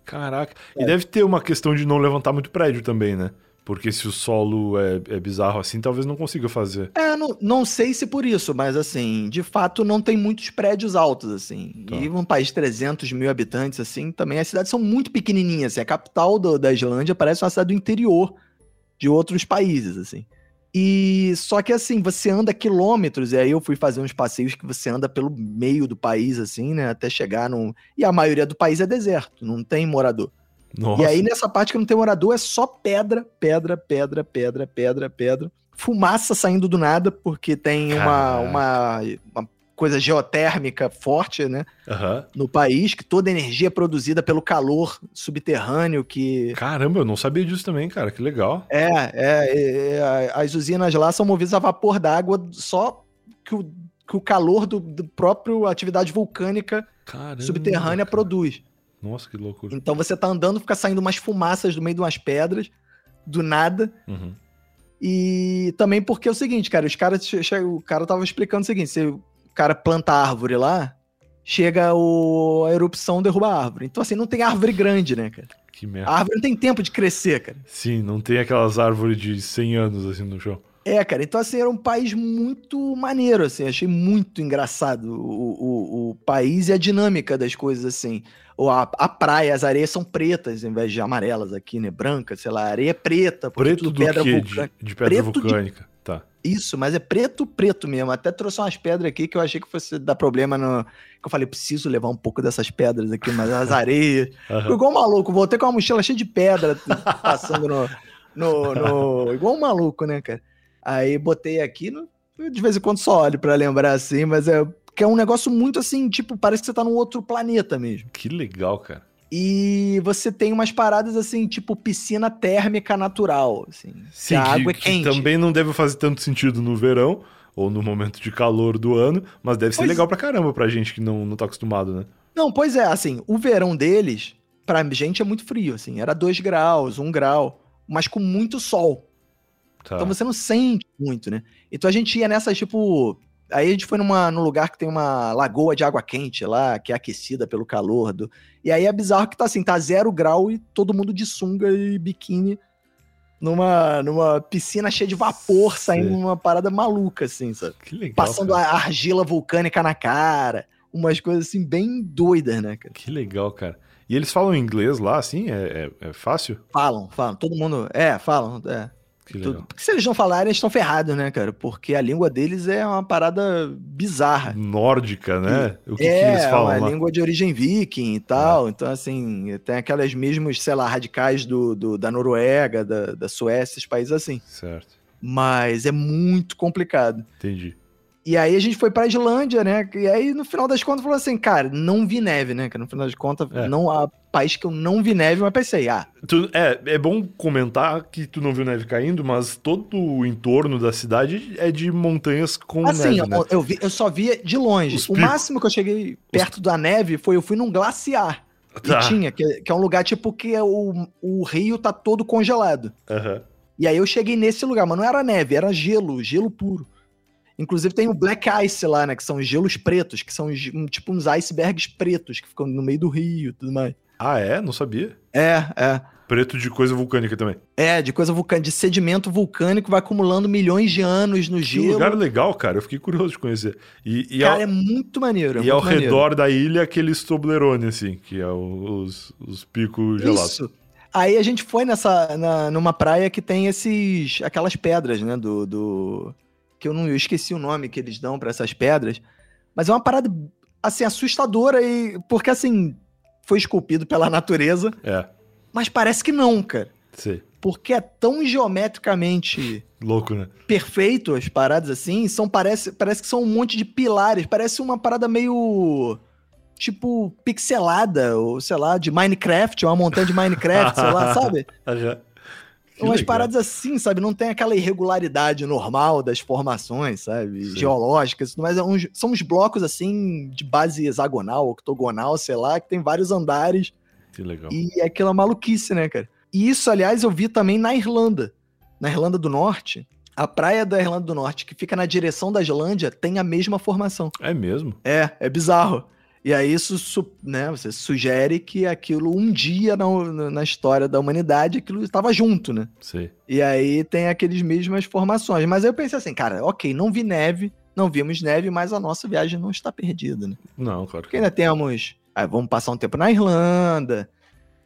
Caraca. É. E deve ter uma questão de não levantar muito prédio também, né? Porque se o solo é, é, bizarro assim, talvez não consiga fazer. É, não, não sei se por isso, mas assim, de fato não tem muitos prédios altos, assim. Tá. E um país de 300 mil habitantes, assim, também as cidades são muito pequenininhas. Assim, a capital do, da Islândia parece uma cidade do interior de outros países, assim. E só que assim, você anda quilômetros, e aí eu fui fazer uns passeios que você anda pelo meio do país, assim, né? Até chegar num. E a maioria do país é deserto, não tem morador. Nossa. E aí, nessa parte que não tem morador, é só pedra, pedra, pedra, pedra, pedra, pedra. Fumaça saindo do nada, porque tem uma, uma, uma, coisa geotérmica forte, né? Uhum. No país, que toda a energia é produzida pelo calor subterrâneo que. Caramba, eu não sabia disso também, cara. Que legal. É, é, é as usinas lá são movidas a vapor d'água só que o, que o calor do, do próprio atividade vulcânica Caramba, subterrânea cara. produz. Nossa, que loucura. Então você tá andando, fica saindo umas fumaças do meio de umas pedras, do nada. Uhum. E também porque é o seguinte, cara, os caras. O cara tava explicando o seguinte: se o cara planta árvore lá, chega o, a erupção derruba a árvore. Então, assim, não tem árvore grande, né, cara? Que merda. A árvore não tem tempo de crescer, cara. Sim, não tem aquelas árvores de 100 anos assim no chão. É, cara, então assim, era um país muito maneiro, assim, achei muito engraçado o, o, o país e a dinâmica das coisas, assim. Ou a, a praia, as areias são pretas em vez de amarelas aqui, né? Brancas, sei lá, areia é preta. Preto do pedra quê? De, de, pedra preto vulcânica, de... tá. Isso, mas é preto, preto mesmo. Até trouxe umas pedras aqui que eu achei que fosse dar problema no. Que eu falei, preciso levar um pouco dessas pedras aqui, mas as areias. uhum. Igual um maluco, voltei com uma mochila cheia de pedra passando no, no, no. Igual um maluco, né, cara? Aí botei aqui, no, de vez em quando só olho pra lembrar assim, mas é. Que é um negócio muito assim, tipo, parece que você tá num outro planeta mesmo. Que legal, cara. E você tem umas paradas assim, tipo piscina térmica natural, assim. Sim, a água é quente. também não deve fazer tanto sentido no verão ou no momento de calor do ano, mas deve ser pois... legal pra caramba pra gente que não, não tá acostumado, né? Não, pois é, assim, o verão deles, pra gente é muito frio, assim, era 2 graus, 1 um grau, mas com muito sol. Tá. Então você não sente muito, né? Então a gente ia nessas, tipo, Aí a gente foi numa, num lugar que tem uma lagoa de água quente lá, que é aquecida pelo calor. Do... E aí é bizarro que tá assim, tá zero grau e todo mundo de sunga e biquíni numa, numa piscina cheia de vapor, saindo Sim. uma parada maluca, assim, sabe? Que legal. Passando cara. a argila vulcânica na cara. Umas coisas assim, bem doidas, né, cara? Que legal, cara. E eles falam inglês lá, assim? É, é, é fácil? Falam, falam. Todo mundo. É, falam. É. Tudo. Porque se eles não falarem, eles estão ferrados, né, cara? Porque a língua deles é uma parada bizarra. Nórdica, né? E, o que, é, que eles falam? É uma lá? língua de origem viking e tal. É. Então, assim, tem aquelas mesmas, sei lá, radicais do, do da Noruega, da, da Suécia, esses países assim. Certo. Mas é muito complicado. Entendi. E aí a gente foi pra Islândia, né? E aí, no final das contas, falou assim, cara, não vi neve, né? Que no final das contas, é. não há país que eu não vi neve, mas pensei, ah. Tu, é, é bom comentar que tu não viu neve caindo, mas todo o entorno da cidade é de montanhas com assim, neve. Assim, né? eu, vi, eu só via de longe. Os o máximo que eu cheguei perto Os... da neve foi eu fui num glaciar. Tá. E tinha, que, que, é um lugar tipo que é o, o rio tá todo congelado. Uhum. E aí eu cheguei nesse lugar, mas não era neve, era gelo, gelo puro. Inclusive tem o Black Ice lá, né? Que são gelos pretos, que são tipo uns icebergs pretos que ficam no meio do rio e tudo mais. Ah, é? Não sabia. É, é. Preto de coisa vulcânica também. É, de coisa vulcânica, de sedimento vulcânico, vai acumulando milhões de anos no gelo. Que lugar legal, cara. Eu fiquei curioso de conhecer. E, e cara, ao... é muito maneiro. É e ao maneiro. redor da ilha, aquele Toblerone, assim, que é os, os picos gelados. Isso. Aí a gente foi nessa, na, numa praia que tem esses, aquelas pedras, né, do, do que eu não eu esqueci o nome que eles dão para essas pedras, mas é uma parada assim assustadora e porque assim foi esculpido pela natureza. É. Mas parece que não, cara. Sim. Porque é tão geometricamente louco, né? Perfeito as paradas assim, são parece parece que são um monte de pilares, parece uma parada meio tipo pixelada, ou sei lá, de Minecraft, uma montanha de Minecraft, sei lá, sabe? Que umas legal. paradas assim, sabe? Não tem aquela irregularidade normal das formações, sabe? Sim. Geológicas, mas é uns, são uns blocos assim de base hexagonal, octogonal, sei lá, que tem vários andares. Que legal. E é aquela maluquice, né, cara? E isso, aliás, eu vi também na Irlanda. Na Irlanda do Norte, a praia da Irlanda do Norte, que fica na direção da Islândia, tem a mesma formação. É mesmo? É, é bizarro. E aí isso né, você sugere que aquilo um dia na, na história da humanidade aquilo estava junto, né? Sim. E aí tem aqueles mesmas formações. Mas aí eu pensei assim, cara, ok, não vi neve, não vimos neve, mas a nossa viagem não está perdida, né? Não, claro. Porque ainda temos. Aí vamos passar um tempo na Irlanda,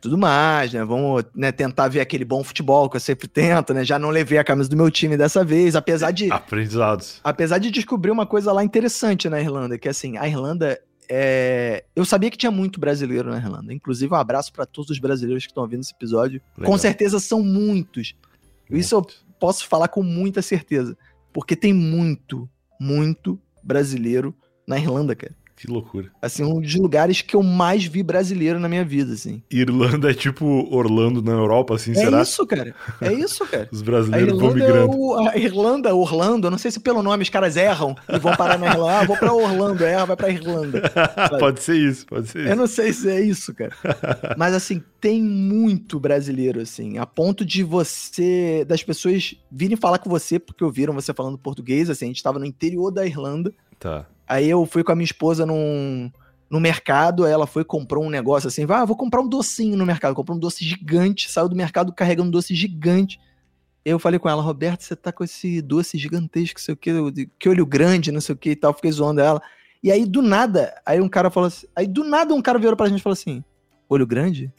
tudo mais, né? Vamos né, tentar ver aquele bom futebol que eu sempre tento, né? Já não levei a camisa do meu time dessa vez, apesar de. Aprendizados. Apesar de descobrir uma coisa lá interessante na Irlanda, que assim, a Irlanda é, eu sabia que tinha muito brasileiro na Irlanda. Inclusive, um abraço para todos os brasileiros que estão ouvindo esse episódio. Legal. Com certeza são muitos. Muito. Isso eu posso falar com muita certeza. Porque tem muito, muito brasileiro na Irlanda, cara. Que loucura. Assim, um dos lugares que eu mais vi brasileiro na minha vida, assim. Irlanda é tipo Orlando na Europa, assim, é será? É isso, cara. É isso, cara. os brasileiros vão migrando. É o, a Irlanda, Orlando, eu não sei se pelo nome os caras erram e vão parar na Irlanda. Ah, vou pra Orlando, erra, vai pra Irlanda. pode ser isso, pode ser isso. Eu não sei se é isso, cara. Mas, assim, tem muito brasileiro, assim, a ponto de você, das pessoas virem falar com você porque ouviram você falando português, assim, a gente tava no interior da Irlanda. Tá. Aí eu fui com a minha esposa num, no mercado, ela foi comprou um negócio assim, ah, vou comprar um docinho no mercado, comprou um doce gigante, saiu do mercado carregando um doce gigante. Eu falei com ela, Roberto, você tá com esse doce gigantesco, sei o que, que olho grande, não sei o que e tal, fiquei zoando ela. E aí, do nada, aí um cara falou assim, aí do nada um cara virou pra gente e falou assim, olho grande?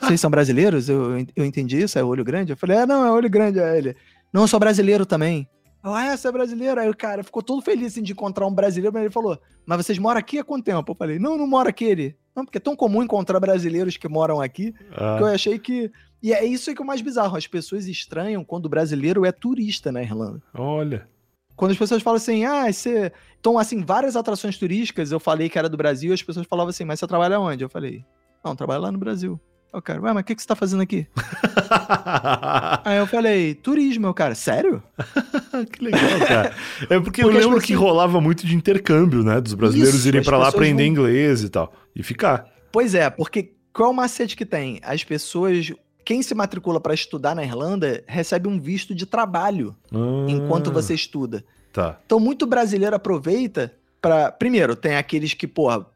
Vocês são brasileiros? Eu, eu entendi isso, é olho grande? Eu falei, é, não, é olho grande, ele. Não, eu sou brasileiro também. Ah, essa é brasileira. Aí o cara ficou todo feliz assim, de encontrar um brasileiro, mas ele falou: Mas vocês moram aqui há quanto tempo? Eu falei: Não, não moro aqui. Ele, não, porque é tão comum encontrar brasileiros que moram aqui, ah. que eu achei que. E é isso que é o mais bizarro. As pessoas estranham quando o brasileiro é turista na Irlanda. Olha. Quando as pessoas falam assim, ah, você. Então, assim, várias atrações turísticas, eu falei que era do Brasil, as pessoas falavam assim, mas você trabalha onde? Eu falei, não, trabalho lá no Brasil. O cara, ué, mas o que, que você tá fazendo aqui? Aí eu falei, turismo, meu cara, sério? que legal, cara. É porque, porque eu lembro pessoas... que rolava muito de intercâmbio, né? Dos brasileiros Isso, irem para lá aprender vão... inglês e tal. E ficar. Pois é, porque qual é o macete que tem? As pessoas. Quem se matricula para estudar na Irlanda recebe um visto de trabalho ah. enquanto você estuda. Tá. Então, muito brasileiro aproveita para Primeiro, tem aqueles que, porra,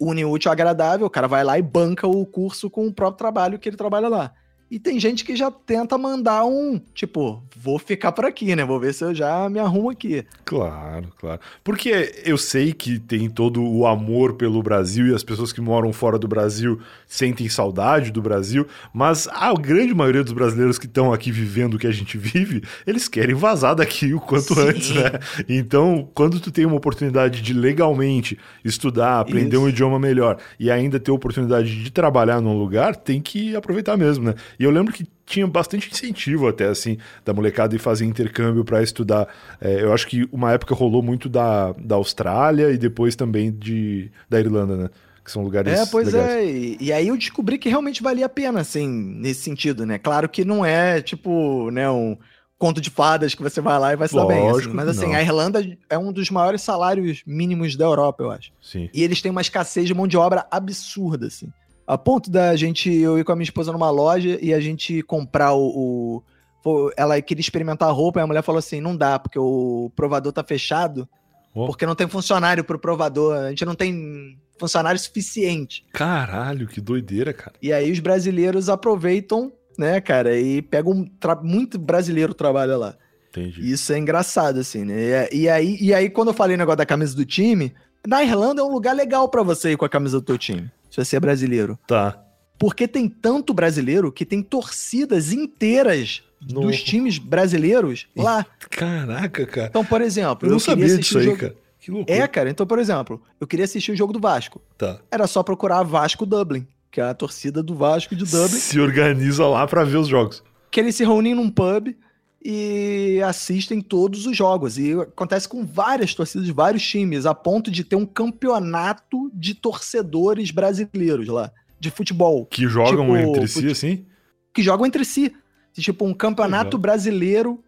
une útil agradável, o cara vai lá e banca o curso com o próprio trabalho que ele trabalha lá. E tem gente que já tenta mandar um, tipo, vou ficar por aqui, né? Vou ver se eu já me arrumo aqui. Claro, claro. Porque eu sei que tem todo o amor pelo Brasil e as pessoas que moram fora do Brasil sentem saudade do Brasil, mas a grande maioria dos brasileiros que estão aqui vivendo o que a gente vive, eles querem vazar daqui o quanto Sim. antes, né? Então, quando tu tem uma oportunidade de legalmente estudar, aprender Isso. um idioma melhor e ainda ter a oportunidade de trabalhar num lugar, tem que aproveitar mesmo, né? E eu lembro que tinha bastante incentivo até, assim, da molecada ir fazer intercâmbio para estudar. É, eu acho que uma época rolou muito da, da Austrália e depois também de, da Irlanda, né? Que são lugares. É, pois legais. é. E, e, aí eu descobri que realmente valia a pena, assim, nesse sentido, né? Claro que não é, tipo, né, um conto de fadas que você vai lá e vai se dar bem. Assim. Mas assim, não. a Irlanda é um dos maiores salários mínimos da Europa, eu acho. Sim. E eles têm uma escassez de mão de obra absurda, assim. A ponto da gente, eu ir com a minha esposa numa loja e a gente comprar o, o ela queria experimentar a roupa e a mulher falou assim: não dá, porque o provador tá fechado, oh. porque não tem funcionário pro provador, a gente não tem funcionário suficiente. Caralho, que doideira, cara. E aí os brasileiros aproveitam, né, cara, e pegam. Muito brasileiro trabalha lá. Entendi. Isso é engraçado, assim, né? E, e, aí, e aí, quando eu falei o negócio da camisa do time, na Irlanda é um lugar legal para você ir com a camisa do teu time se você é brasileiro. Tá. Porque tem tanto brasileiro que tem torcidas inteiras no... dos times brasileiros lá. Caraca, cara. Então, por exemplo, eu não eu sabia disso aí, jogo... cara. Que loucura. É, cara. Então, por exemplo, eu queria assistir o jogo do Vasco. Tá. Era só procurar Vasco Dublin, que é a torcida do Vasco de Dublin. Se organiza lá para ver os jogos. Que eles se reúnem num pub e assistem todos os jogos. E acontece com várias torcidas de vários times, a ponto de ter um campeonato de torcedores brasileiros lá, de futebol. Que jogam tipo, entre si, assim? Que jogam entre si. Tipo, um campeonato legal. brasileiro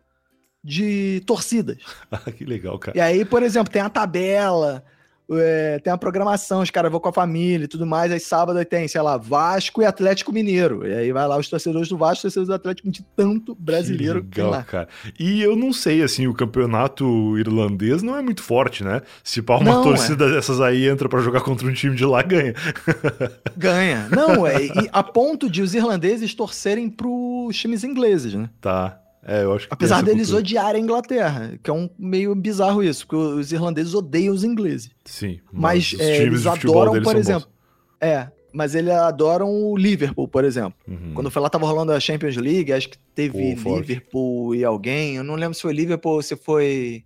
de torcidas. Ah, que legal, cara. E aí, por exemplo, tem a tabela, é, tem a programação, os caras vão com a família e tudo mais. Aí sábado aí tem, sei lá, Vasco e Atlético Mineiro. E aí vai lá os torcedores do Vasco, torcedores do Atlético, de tanto brasileiro que legal, cara. E eu não sei, assim, o campeonato irlandês não é muito forte, né? Se pá, uma não, torcida é. dessas aí entra para jogar contra um time de lá, ganha. Ganha. Não, é. E a ponto de os irlandeses torcerem pros times ingleses, né? Tá. É, eu acho que Apesar deles cultura. odiarem a Inglaterra, que é um meio bizarro isso, porque os irlandeses odeiam os ingleses. Sim. Mas, mas é, eles adoram, por exemplo. Bons. É, mas eles adoram o Liverpool, por exemplo. Uhum. Quando foi lá, tava rolando a Champions League, acho que teve Pô, Liverpool forte. e alguém. Eu não lembro se foi Liverpool ou se foi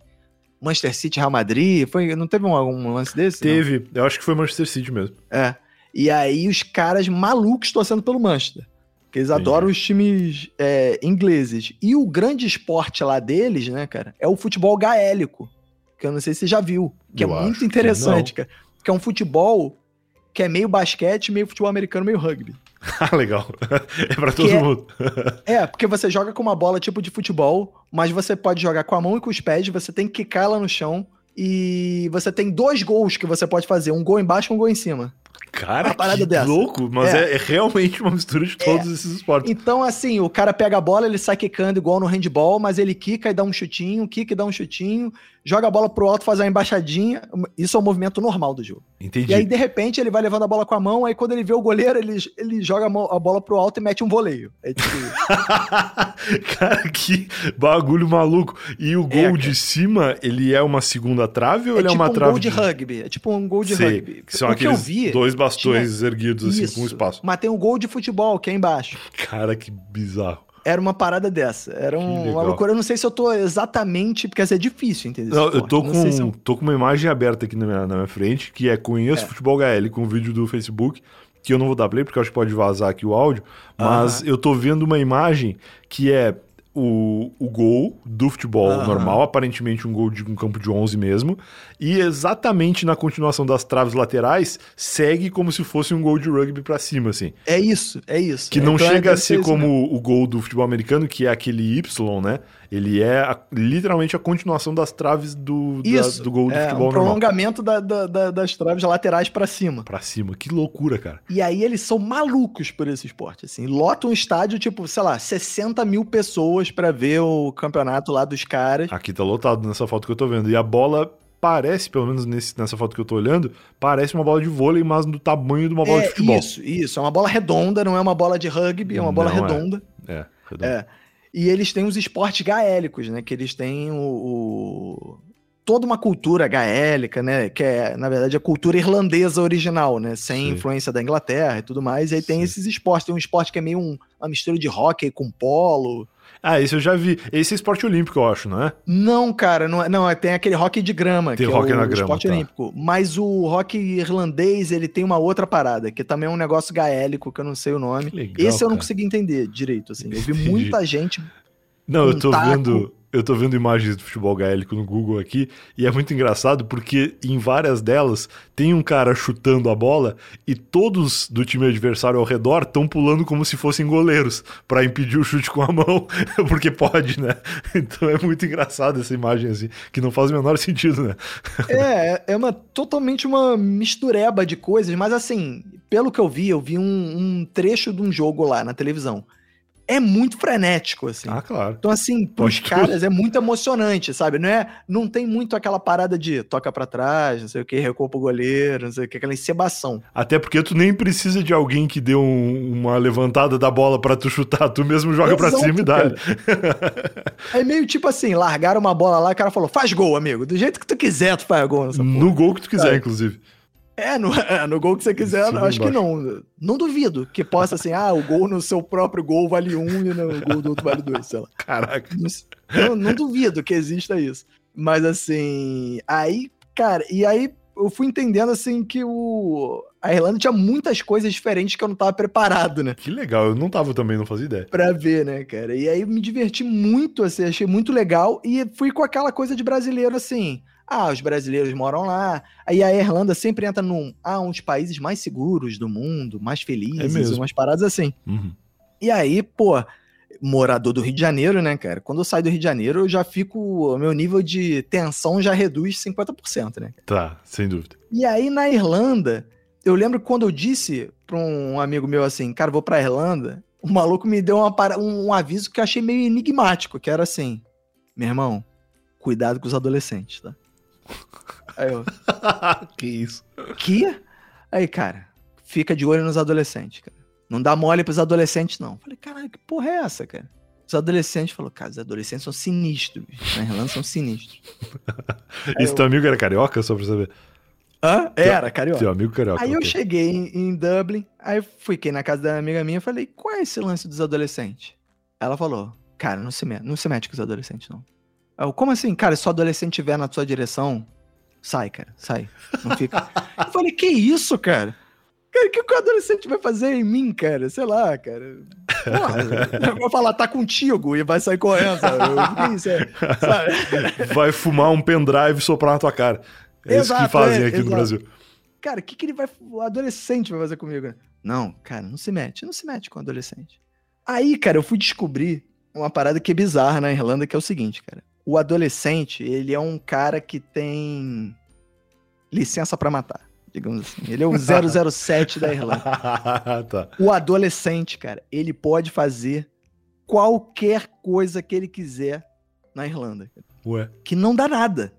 Manchester City, Real Madrid. Foi, não teve um, algum lance desse? Teve, não? eu acho que foi Manchester City mesmo. É. E aí os caras malucos torcendo pelo Manchester. Porque eles adoram os times é, ingleses. E o grande esporte lá deles, né, cara, é o futebol gaélico. Que eu não sei se você já viu. Que é eu é muito interessante, cara. Que é um futebol que é meio basquete, meio futebol americano, meio rugby. Ah, legal. É pra todo é, mundo. é, porque você joga com uma bola tipo de futebol, mas você pode jogar com a mão e com os pés, você tem que quicar ela no chão. E você tem dois gols que você pode fazer, um gol embaixo e um gol em cima. Cara, que dessa. louco, mas é. É, é. realmente uma mistura de todos é. esses esportes. Então, assim, o cara pega a bola, ele sai quicando igual no handball, mas ele quica e dá um chutinho, quica e dá um chutinho, joga a bola pro alto, faz uma embaixadinha. Isso é o movimento normal do jogo. Entendi. E aí, de repente, ele vai levando a bola com a mão, aí quando ele vê o goleiro, ele, ele joga a bola pro alto e mete um voleio. É tipo... cara, que bagulho maluco. E o gol é, de cima, ele é uma segunda trave ou é ele tipo é uma um trave? É tipo um gol de rugby. É tipo um gol de Sei, rugby. Que são o aqueles que eu vi, dois bastões tinha... erguidos assim Isso, com espaço. Mas tem um gol de futebol que é embaixo. Cara, que bizarro. Era uma parada dessa. Era um, uma loucura. Eu não sei se eu tô exatamente. Porque é difícil entender Não, eu tô com, se eu... tô com uma imagem aberta aqui na minha, na minha frente, que é Conheço é. Futebol HL, com um vídeo do Facebook, que eu não vou dar play, porque eu acho que pode vazar aqui o áudio. Mas eu tô vendo uma imagem que é o, o gol do futebol normal, aparentemente um gol de um campo de 11 mesmo, e exatamente na continuação das traves laterais, segue como se fosse um gol de rugby para cima, assim. É isso, é isso. Que não então, chega é a ser como o gol do futebol americano, que é aquele Y, né? Ele é a, literalmente a continuação das traves do, Isso, da, do gol é, futebol um prolongamento da, da, das traves laterais para cima. Para cima, que loucura, cara. E aí eles são malucos por esse esporte, assim. Lotam um estádio, tipo, sei lá, 60 mil pessoas para ver o campeonato lá dos caras. Aqui tá lotado nessa foto que eu tô vendo. E a bola parece, pelo menos nesse, nessa foto que eu tô olhando, parece uma bola de vôlei, mas do tamanho de uma bola é, de futebol. Isso, isso. É uma bola redonda, não é uma bola de rugby, é uma bola não é. redonda. É, é redonda. É. E eles têm os esportes gaélicos, né? Que eles têm o, o, toda uma cultura gaélica, né? Que é, na verdade, a cultura irlandesa original, né? Sem Sim. influência da Inglaterra e tudo mais. E aí Sim. tem esses esportes. Tem um esporte que é meio um, uma mistura de hockey com polo. Ah, esse eu já vi. Esse é esporte olímpico, eu acho, não é? Não, cara, não é. Não, é, tem aquele hockey de grama, tem que hockey é o na grama, esporte tá. olímpico. Mas o hockey irlandês, ele tem uma outra parada, que também é um negócio gaélico, que eu não sei o nome. Legal, esse eu não consegui entender direito, assim. Eu vi muita gente. Não, eu tô taco. vendo eu tô vendo imagens do futebol gaélico no Google aqui e é muito engraçado porque em várias delas tem um cara chutando a bola e todos do time adversário ao redor estão pulando como se fossem goleiros para impedir o chute com a mão, porque pode, né? Então é muito engraçado essa imagem assim, que não faz o menor sentido, né? É, é uma totalmente uma mistureba de coisas, mas assim, pelo que eu vi, eu vi um, um trecho de um jogo lá na televisão é muito frenético, assim. Ah, claro. Então, assim, pros caras é muito emocionante, sabe? Não é, não tem muito aquela parada de toca para trás, não sei o que, recua pro goleiro, não sei o que, aquela encebação. Até porque tu nem precisa de alguém que dê um, uma levantada da bola para tu chutar, tu mesmo joga para cima e dá. é meio tipo assim, largaram uma bola lá, o cara falou, faz gol, amigo, do jeito que tu quiser tu faz gol. no gol que tu quiser, sabe? inclusive. É, no, é, no gol que você quiser, Sim, acho embaixo. que não. Não duvido que possa assim, ah, o gol no seu próprio gol vale um e no gol do outro vale dois, sei lá. Caraca. Não, não duvido que exista isso. Mas assim, aí, cara, e aí eu fui entendendo assim que o a Irlanda tinha muitas coisas diferentes que eu não tava preparado, né? Que legal, eu não tava também, não fazia ideia. Pra ver, né, cara? E aí me diverti muito, assim, achei muito legal e fui com aquela coisa de brasileiro assim. Ah, os brasileiros moram lá. Aí a Irlanda sempre entra num. Ah, um dos países mais seguros do mundo, mais felizes, é umas paradas assim. Uhum. E aí, pô, morador do Rio de Janeiro, né, cara? Quando eu saio do Rio de Janeiro, eu já fico. O meu nível de tensão já reduz 50%, né? Tá, sem dúvida. E aí na Irlanda, eu lembro que quando eu disse pra um amigo meu assim, cara, vou pra Irlanda, o maluco me deu uma, um, um aviso que eu achei meio enigmático, que era assim: meu irmão, cuidado com os adolescentes, tá? Aí eu. que isso? Que? Aí, cara, fica de olho nos adolescentes, cara. Não dá mole pros adolescentes, não. Falei, caralho, que porra é essa, cara? Os adolescentes falaram, cara, os adolescentes são sinistros. Na Irlanda são sinistros. Isso eu... teu amigo era carioca, só pra saber? Hã? Era, carioca. Teu amigo carioca. Aí okay. eu cheguei em, em, Dublin, aí fiquei na casa da amiga minha e falei, qual é esse lance dos adolescentes? Ela falou, cara, não se, mete, não se mete com os adolescentes, não. Eu, como assim, cara? Se o adolescente estiver na sua direção, sai, cara, sai. Não fica. eu falei, que isso, cara? Cara, o que o adolescente vai fazer em mim, cara? Sei lá, cara. Porra, vai falar, tá contigo e vai sair correndo, sabe? Isso é, sabe? Vai fumar um pendrive e soprar na tua cara. É exato, isso que fazem é, aqui exato. no Brasil. Cara, o que, que ele vai. O adolescente vai fazer comigo? Não, cara, não se mete. Não se mete com o adolescente. Aí, cara, eu fui descobrir uma parada que é bizarra na Irlanda, que é o seguinte, cara o adolescente, ele é um cara que tem licença para matar, digamos assim. Ele é o 007 da Irlanda. tá. O adolescente, cara, ele pode fazer qualquer coisa que ele quiser na Irlanda. Ué. Que não dá nada.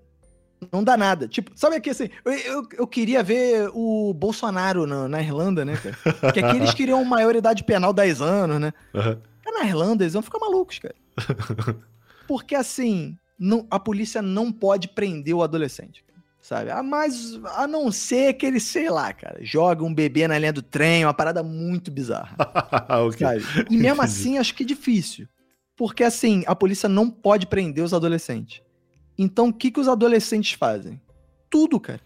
Não dá nada. Tipo, sabe aqui assim, eu, eu, eu queria ver o Bolsonaro na, na, Irlanda, né, cara? Porque aqui eles queriam maioridade penal 10 anos, né? Uhum. Na Irlanda eles vão ficar malucos, cara. Porque assim, não, a polícia não pode prender o adolescente. Sabe? A, mais, a não ser que ele, sei lá, cara, joga um bebê na linha do trem, uma parada muito bizarra. okay. sabe? E mesmo assim, acho que é difícil. Porque assim, a polícia não pode prender os adolescentes. Então, o que, que os adolescentes fazem? Tudo, cara.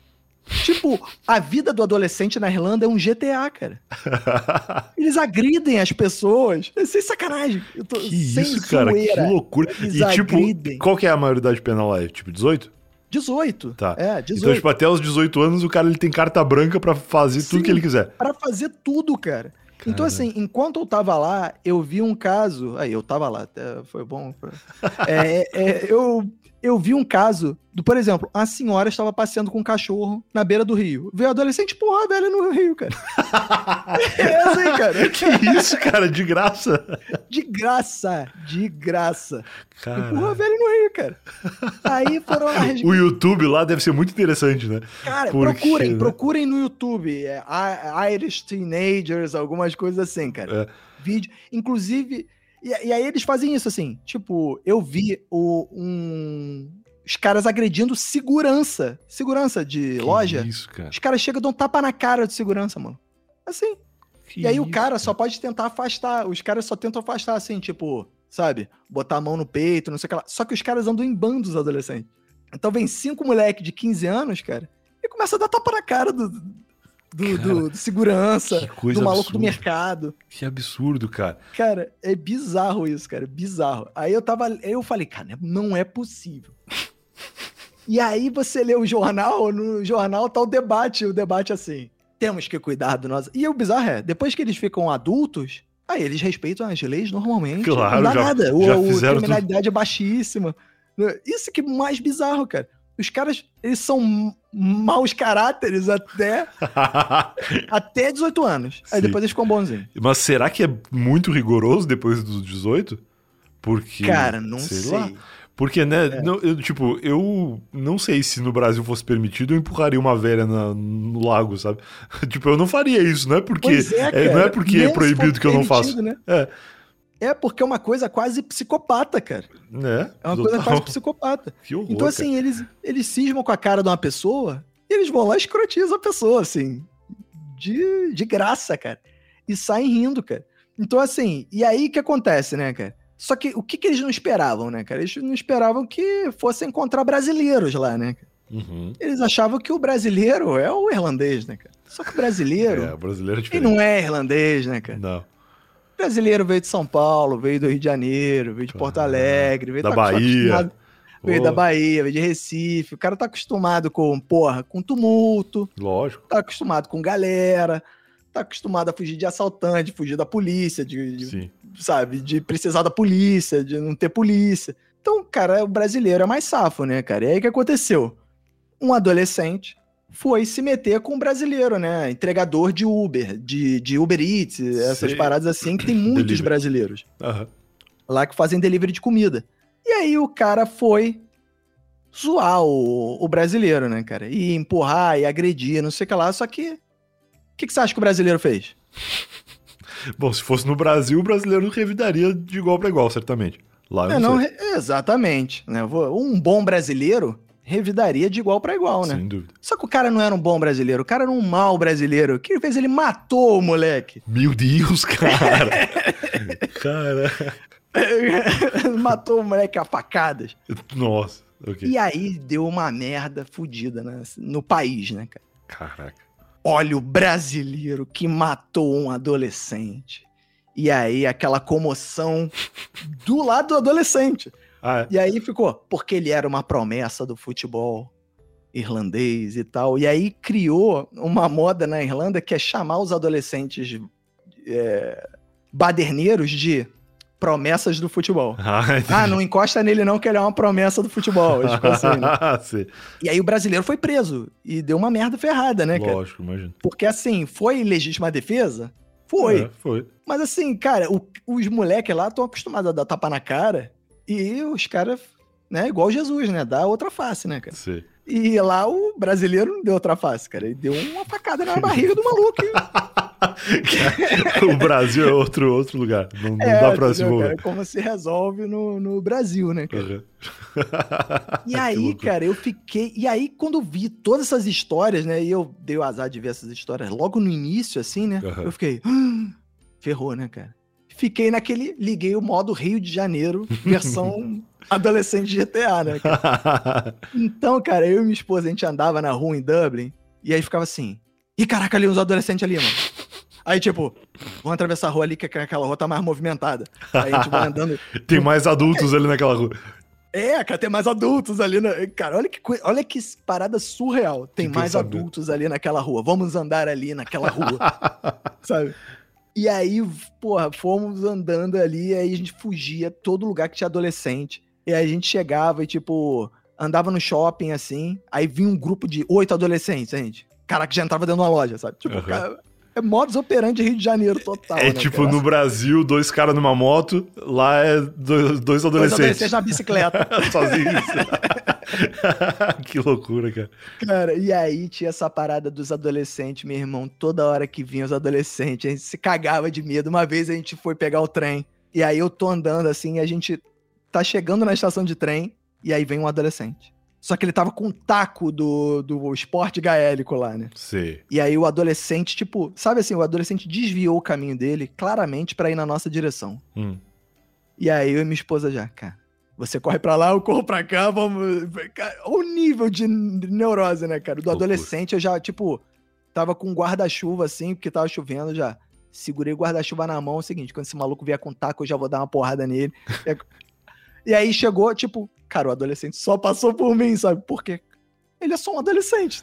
Tipo, a vida do adolescente na Irlanda é um GTA, cara. Eles agridem as pessoas. É sem sacanagem. Eu tô que sem isso, cara, que loucura. Eles e, tipo, agridem. qual que é a maioridade penal lá? É, tipo, 18? 18. Tá. É, 18. Então, tipo, até os 18 anos, o cara ele tem carta branca para fazer Sim, tudo que ele quiser. Para fazer tudo, cara. Então, assim, enquanto eu tava lá, eu vi um caso. Aí, eu tava lá, foi bom. é, é, eu eu vi um caso do, por exemplo, a senhora estava passeando com um cachorro na beira do rio. Veio adolescente, porra, velho, no rio, cara. é assim, cara. Que isso, cara? De graça? De graça, de graça. Cara... Velho no rio, cara. Aí foram lá. O YouTube lá deve ser muito interessante, né? Cara, Porque, procurem, né? procurem no YouTube. É, Irish Teenagers, algumas coisas assim, cara. É. Vídeo. Inclusive. E, e, aí eles fazem isso assim. Tipo, eu vi o, um os caras agredindo segurança. Segurança de que loja. Isso, cara. Os caras chegam e dão um tapa na cara de segurança, mano. Assim. Que e aí isso, o cara, cara só pode tentar afastar. Os caras só tentam afastar, assim, tipo, sabe? Botar a mão no peito, não sei o que lá. Só que os caras andam em bandos adolescentes. Então vem cinco moleques de 15 anos, cara, e começa a dar tapa na cara do, do, do, do segurança, do maluco absurda. do mercado. Que absurdo, cara. Cara, é bizarro isso, cara. Bizarro. Aí eu tava. Eu falei, cara, não é possível. E aí você lê o jornal, no jornal tá o debate, o debate assim, temos que cuidar do nosso... E o bizarro é, depois que eles ficam adultos, aí eles respeitam as leis normalmente, claro, não dá já, nada, já o, a criminalidade tudo. é baixíssima. Isso que é mais bizarro, cara. Os caras, eles são maus caráteres até até 18 anos. Aí Sim. depois eles ficam bonzinhos. Mas será que é muito rigoroso depois dos 18? Porque. Cara, não sei. sei. Lá. Porque, né, é. não, eu, tipo, eu não sei se no Brasil fosse permitido, eu empurraria uma velha na, no lago, sabe? tipo, eu não faria isso, não é porque é, é, não é porque é proibido que eu não faço. Né? É. É porque é uma coisa quase psicopata, cara. É. É uma coisa quase psicopata. Que horror, então, assim, cara. eles, eles cismam com a cara de uma pessoa e eles vão lá e escrotizam a pessoa, assim. De, de graça, cara. E saem rindo, cara. Então, assim, e aí o que acontece, né, cara? Só que o que, que eles não esperavam, né, cara? Eles não esperavam que fosse encontrar brasileiros lá, né? Uhum. Eles achavam que o brasileiro é o irlandês, né, cara? Só que o brasileiro. É, o brasileiro é diferente. Ele não é irlandês, né, cara? Não. Brasileiro veio de São Paulo, veio do Rio de Janeiro, veio de Porto Alegre, veio da tá Bahia. Veio da Bahia, veio de Recife. O cara tá acostumado com, porra, com tumulto. Lógico. Tá acostumado com galera tá acostumado a fugir de assaltante, fugir da polícia, de, de sabe, de precisar da polícia, de não ter polícia. Então, cara, o brasileiro é mais safo, né, cara? E aí o que aconteceu? Um adolescente foi se meter com um brasileiro, né? Entregador de Uber, de, de Uber Eats, essas Sei. paradas assim, que tem muitos delivery. brasileiros. Uhum. Lá que fazem delivery de comida. E aí o cara foi zoar o, o brasileiro, né, cara? E empurrar e agredir, não sei o que lá. Só que o que, que você acha que o brasileiro fez? Bom, se fosse no Brasil, o brasileiro revidaria de igual para igual, certamente. Lá é, não, exatamente. Né? Um bom brasileiro revidaria de igual para igual, né? Sem dúvida. Só que o cara não era um bom brasileiro, o cara era um mau brasileiro. O que ele fez? Ele matou o moleque. Meu Deus, cara! cara. matou o moleque a facadas. Nossa, ok. E aí deu uma merda fodida né? no país, né, cara? Caraca. Olha o brasileiro que matou um adolescente. E aí, aquela comoção do lado do adolescente. Ah, é. E aí ficou, porque ele era uma promessa do futebol irlandês e tal. E aí criou uma moda na Irlanda que é chamar os adolescentes é, baderneiros de promessas do futebol. Ah, ah, não encosta nele não, que ele é uma promessa do futebol. Tipo assim, né? e aí o brasileiro foi preso e deu uma merda ferrada, né, cara? Lógico, imagino. Porque assim, foi legítima defesa? Foi. É, foi. Mas assim, cara, o, os moleques lá estão acostumados a dar tapa na cara e os caras, né, igual Jesus, né, dá outra face, né, cara? Sim. E lá o brasileiro não deu outra face, cara. Ele deu uma facada na barriga do maluco. o Brasil é outro, outro lugar. Não, não é, dá pra se envolver. Cara, como se resolve no, no Brasil, né, cara? Uhum. e aí, cara, eu fiquei. E aí, quando vi todas essas histórias, né? E eu dei o azar de ver essas histórias logo no início, assim, né? Uhum. Eu fiquei. Ah, ferrou, né, cara? Fiquei naquele. Liguei o modo Rio de Janeiro, versão adolescente GTA, né? Cara? Então, cara, eu e minha esposa, a gente andava na rua em Dublin, e aí ficava assim. Ih, caraca, ali uns adolescentes ali, mano. Aí, tipo, vamos atravessar a rua ali, que aquela rua tá mais movimentada. Aí a gente vai andando. tem mais adultos ali naquela rua. É, cara, tem mais adultos ali. Na... Cara, olha que, olha que parada surreal. Tem que mais adultos ali naquela rua. Vamos andar ali naquela rua. sabe? E aí, porra, fomos andando ali, e aí a gente fugia todo lugar que tinha adolescente. E aí a gente chegava e, tipo, andava no shopping assim, aí vinha um grupo de oito adolescentes, gente. Cara que já entrava dentro de uma loja, sabe? Tipo, uhum. cara, É modus operandi Rio de Janeiro total. É né, tipo cara? no Brasil, dois caras numa moto, lá é dois, dois adolescentes. Dois adolescentes na bicicleta. Sozinhos. que loucura, cara. Cara, e aí tinha essa parada dos adolescentes, meu irmão. Toda hora que vinha os adolescentes, a gente se cagava de medo. Uma vez a gente foi pegar o trem, e aí eu tô andando assim, e a gente tá chegando na estação de trem, e aí vem um adolescente. Só que ele tava com o taco do, do esporte gaélico lá, né? Sim. E aí o adolescente, tipo, sabe assim, o adolescente desviou o caminho dele claramente para ir na nossa direção. Hum. E aí eu e minha esposa já, cara, você corre para lá, eu corro pra cá, vamos. Olha o nível de neurose, né, cara? Do adolescente eu já, tipo, tava com guarda-chuva assim, porque tava chovendo já. Segurei o guarda-chuva na mão, é o seguinte, quando esse maluco vier com taco, eu já vou dar uma porrada nele. e aí chegou, tipo, Cara, o adolescente só passou por mim, sabe? Por quê? Ele é só um adolescente?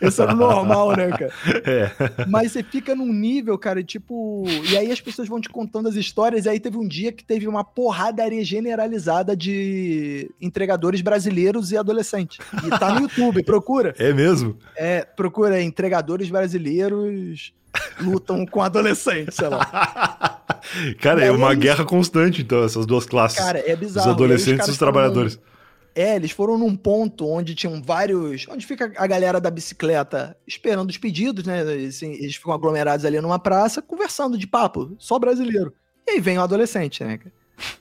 Isso é normal, né, cara? É. Mas você fica num nível, cara, tipo. E aí as pessoas vão te contando as histórias. E aí teve um dia que teve uma porradaria generalizada de entregadores brasileiros e adolescentes. E tá no YouTube, procura. É mesmo? É, procura entregadores brasileiros lutam com adolescentes, sei lá. Cara, é uma guerra constante, então, essas duas classes. Cara, é bizarro. Os adolescentes e os trabalhadores. É, eles foram num ponto onde tinham vários. Onde fica a galera da bicicleta esperando os pedidos, né? Assim, eles ficam aglomerados ali numa praça, conversando de papo, só brasileiro. E aí vem o adolescente, né?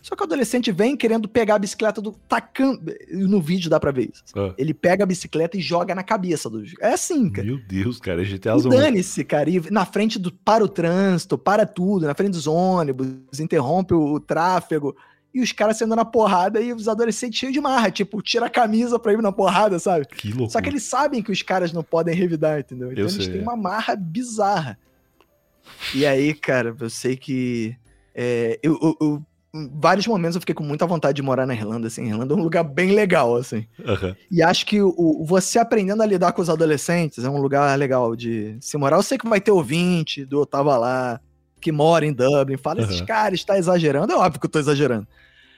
Só que o adolescente vem querendo pegar a bicicleta do. tacando. No vídeo dá pra ver isso. Ah. Ele pega a bicicleta e joga na cabeça do. É assim, cara. Meu Deus, cara, é GTA Dane-se, cara. E na frente do. para o trânsito, para tudo, na frente dos ônibus, interrompe o, o tráfego. E os caras sendo na porrada e os adolescentes cheios de marra, tipo, tira a camisa pra ir na porrada, sabe? Que loucura. Só que eles sabem que os caras não podem revidar, entendeu? Então eu eles sei, têm é. uma marra bizarra. E aí, cara, eu sei que. É, eu, eu, eu vários momentos eu fiquei com muita vontade de morar na Irlanda, assim. Irlanda é um lugar bem legal, assim. Uhum. E acho que o, você aprendendo a lidar com os adolescentes é um lugar legal de se morar. Eu sei que vai ter ouvinte do Eu Tava Lá, que mora em Dublin, fala, uhum. esses caras, está exagerando. É óbvio que eu tô exagerando.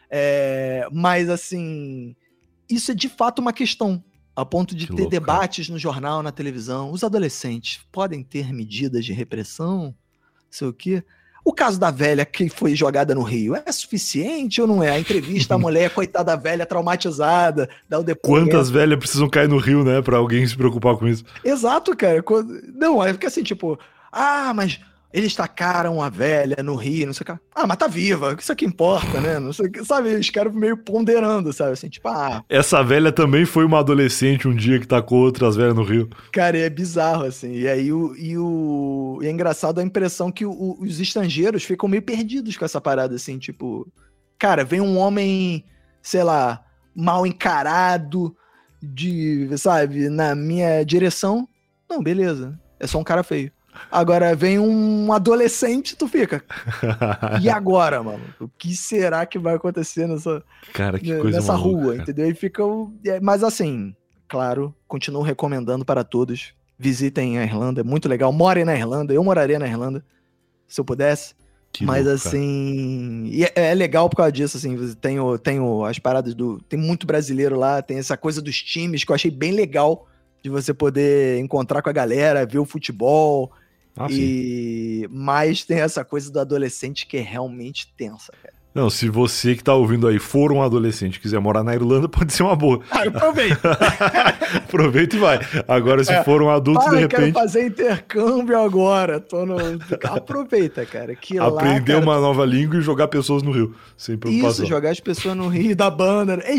É, mas, assim, isso é de fato uma questão. A ponto de que ter louco, debates no jornal, na televisão. Os adolescentes podem ter medidas de repressão? Sei o quê. O caso da velha que foi jogada no Rio é suficiente ou não é? A entrevista, a mulher, coitada velha, traumatizada, dá o depoimento. Quantas velhas precisam cair no Rio, né, pra alguém se preocupar com isso? Exato, cara. Não, é porque assim, tipo, ah, mas eles tacaram a velha no rio, não sei o que. Ah, mas tá viva, isso aqui importa, né? Não sei o que, sabe? Os caras meio ponderando, sabe? Assim, tipo, ah. Essa velha também foi uma adolescente um dia que tacou outras velhas no rio. Cara, é bizarro, assim. E aí o. E, o, e é engraçado a impressão que o, os estrangeiros ficam meio perdidos com essa parada, assim, tipo. Cara, vem um homem, sei lá, mal encarado, de, sabe, na minha direção. Não, beleza. É só um cara feio. Agora vem um adolescente, tu fica. E agora, mano? O que será que vai acontecer nessa, Cara, que coisa nessa maluca, rua, cara. entendeu? E fica. É, mas assim, claro, continuo recomendando para todos. Visitem a Irlanda, é muito legal. Morem na Irlanda, eu moraria na Irlanda, se eu pudesse. Que mas louco, assim. E é, é, legal por causa disso, assim. Tem, o, tem o, as paradas do. Tem muito brasileiro lá, tem essa coisa dos times que eu achei bem legal de você poder encontrar com a galera, ver o futebol. Ah, e mais tem essa coisa do adolescente que é realmente tensa, cara. Não, se você que tá ouvindo aí for um adolescente e quiser morar na Irlanda, pode ser uma boa. Ah, aproveita. aproveita e vai. Agora, se é, for um adulto, de repente. quero fazer intercâmbio agora. Tô no... Aproveita, cara. Que Aprender lá, cara... uma nova língua e jogar pessoas no Rio. Sem preocupação. Isso, jogar as pessoas no Rio da banda. É,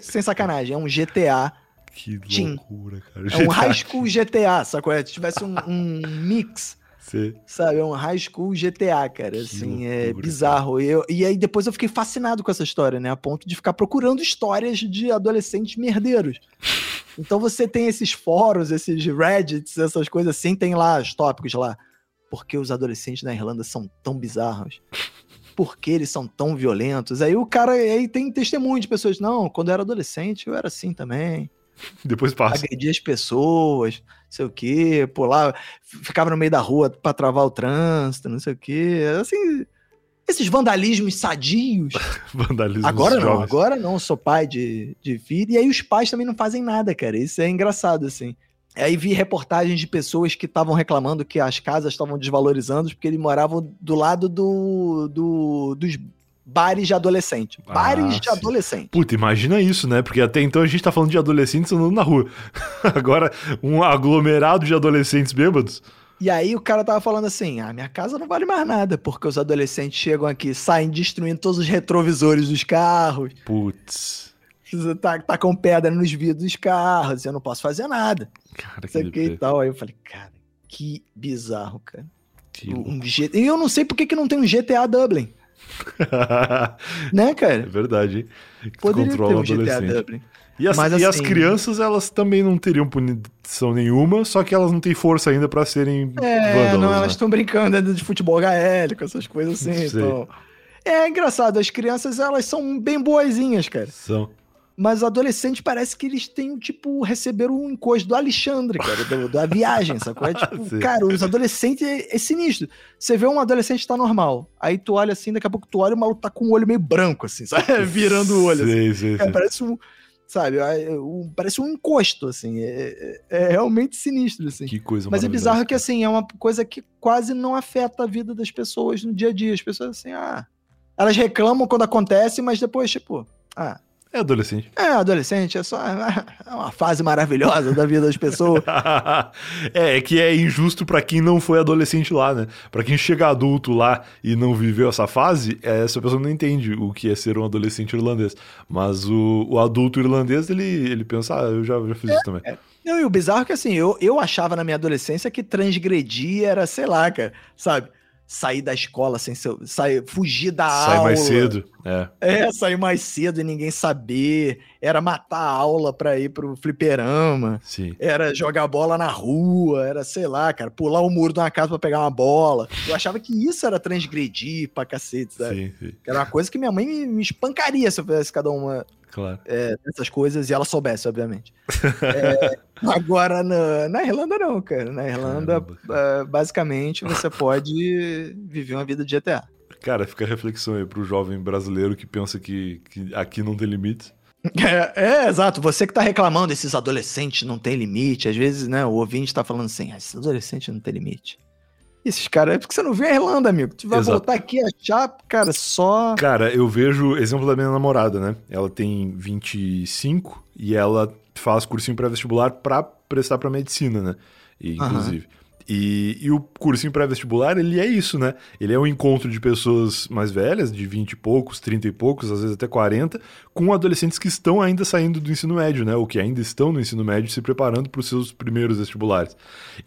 sem sacanagem, é um GTA que loucura, cara. É um high school GTA, sacou? Se tivesse um, um mix, Sim. sabe? É um high school GTA, cara. Que assim, é loucura, é bizarro. E, eu, e aí depois eu fiquei fascinado com essa história, né? A ponto de ficar procurando histórias de adolescentes merdeiros. Então você tem esses fóruns, esses Reddits, essas coisas assim, tem lá os tópicos lá. Por que os adolescentes na Irlanda são tão bizarros? Por que eles são tão violentos? Aí o cara aí tem testemunho de pessoas, não, quando eu era adolescente eu era assim também. Depois passa. Agredia as pessoas, não sei o quê, pular, ficava no meio da rua para travar o trânsito, não sei o quê. Assim, esses vandalismos sadios. Vandalismo Agora não, agora não, sou pai de, de filho. E aí os pais também não fazem nada, cara. Isso é engraçado, assim. Aí vi reportagens de pessoas que estavam reclamando que as casas estavam desvalorizando porque eles moravam do lado do, do dos bares de adolescente. Ah, bares de adolescente. Puta, imagina isso, né? Porque até então a gente tá falando de adolescentes andando na rua. Agora, um aglomerado de adolescentes bêbados. E aí o cara tava falando assim: ah, minha casa não vale mais nada, porque os adolescentes chegam aqui, saem destruindo todos os retrovisores dos carros. Putz. Tá, tá com pedra nos vidros dos carros, eu não posso fazer nada. Cara, que, que e tal. Aí eu falei, cara, que bizarro, cara. Que um G... E eu não sei por que, que não tem um GTA Dublin. né, cara? É verdade. Que Poderia ter um Dublin. E as, Mas, e assim, as crianças, elas também não teriam punição nenhuma, só que elas não têm força ainda para serem É, vândalos, não, elas estão né? brincando de futebol gaélico, essas coisas assim. Então... É engraçado, as crianças, elas são bem boazinhas, cara. São. Mas os adolescentes parece que eles têm, tipo, receberam um encosto do Alexandre, cara, do, da viagem, sacou? É tipo, cara, os adolescentes é, é, sinistro. Você vê um adolescente tá normal, aí tu olha assim, daqui a pouco tu olha, o maluco tá com o olho meio branco, assim, sabe? Virando o olho. Sim, assim. sim, cara, sim. Parece um sabe? Um, parece um encosto, assim. É, é, é, realmente sinistro, assim. Que coisa Mas é bizarro que, assim, é uma coisa que quase não afeta a vida das pessoas no dia a dia. As pessoas, assim, ah... Elas reclamam quando acontece, mas depois, tipo... Ah, é adolescente. É adolescente, é só é uma fase maravilhosa da vida das pessoas. é, é que é injusto para quem não foi adolescente lá, né? Para quem chega adulto lá e não viveu essa fase, é, essa pessoa não entende o que é ser um adolescente irlandês. Mas o, o adulto irlandês, ele, ele pensa, ah, eu já, já fiz é, isso também. É. Não, e o bizarro é que assim, eu, eu achava na minha adolescência que transgredir era, sei lá, cara, sabe? Sair da escola sem ser, sair, fugir da Sai aula. Sair mais cedo, é. É, sair mais cedo e ninguém saber. Era matar a aula pra ir pro fliperama. Sim. Era jogar bola na rua, era, sei lá, cara, pular o muro de uma casa pra pegar uma bola. Eu achava que isso era transgredir pra cacete, sabe? Sim, sim. Era uma coisa que minha mãe me, me espancaria se eu fizesse cada uma claro. é, dessas coisas e ela soubesse, obviamente. é, agora, na, na, Irlanda, não, cara. Na Irlanda, Caramba, basicamente, você pode viver uma vida de GTA. Cara, fica a reflexão aí pro jovem brasileiro que pensa que, que aqui não tem limite. É, é, exato. Você que tá reclamando, esses adolescentes não tem limite. Às vezes, né, o ouvinte tá falando assim, ah, esses adolescentes não tem limite. Esses caras, é porque você não vê a Irlanda, amigo. Tu vai Exato. voltar aqui e achar, cara, só. Cara, eu vejo exemplo da minha namorada, né? Ela tem 25 e ela faz cursinho pré-vestibular para prestar para medicina, né? E, inclusive. Uhum. E, e o cursinho pré-vestibular, ele é isso, né? Ele é um encontro de pessoas mais velhas, de 20 e poucos, 30 e poucos, às vezes até 40, com adolescentes que estão ainda saindo do ensino médio, né? Ou que ainda estão no ensino médio se preparando para os seus primeiros vestibulares.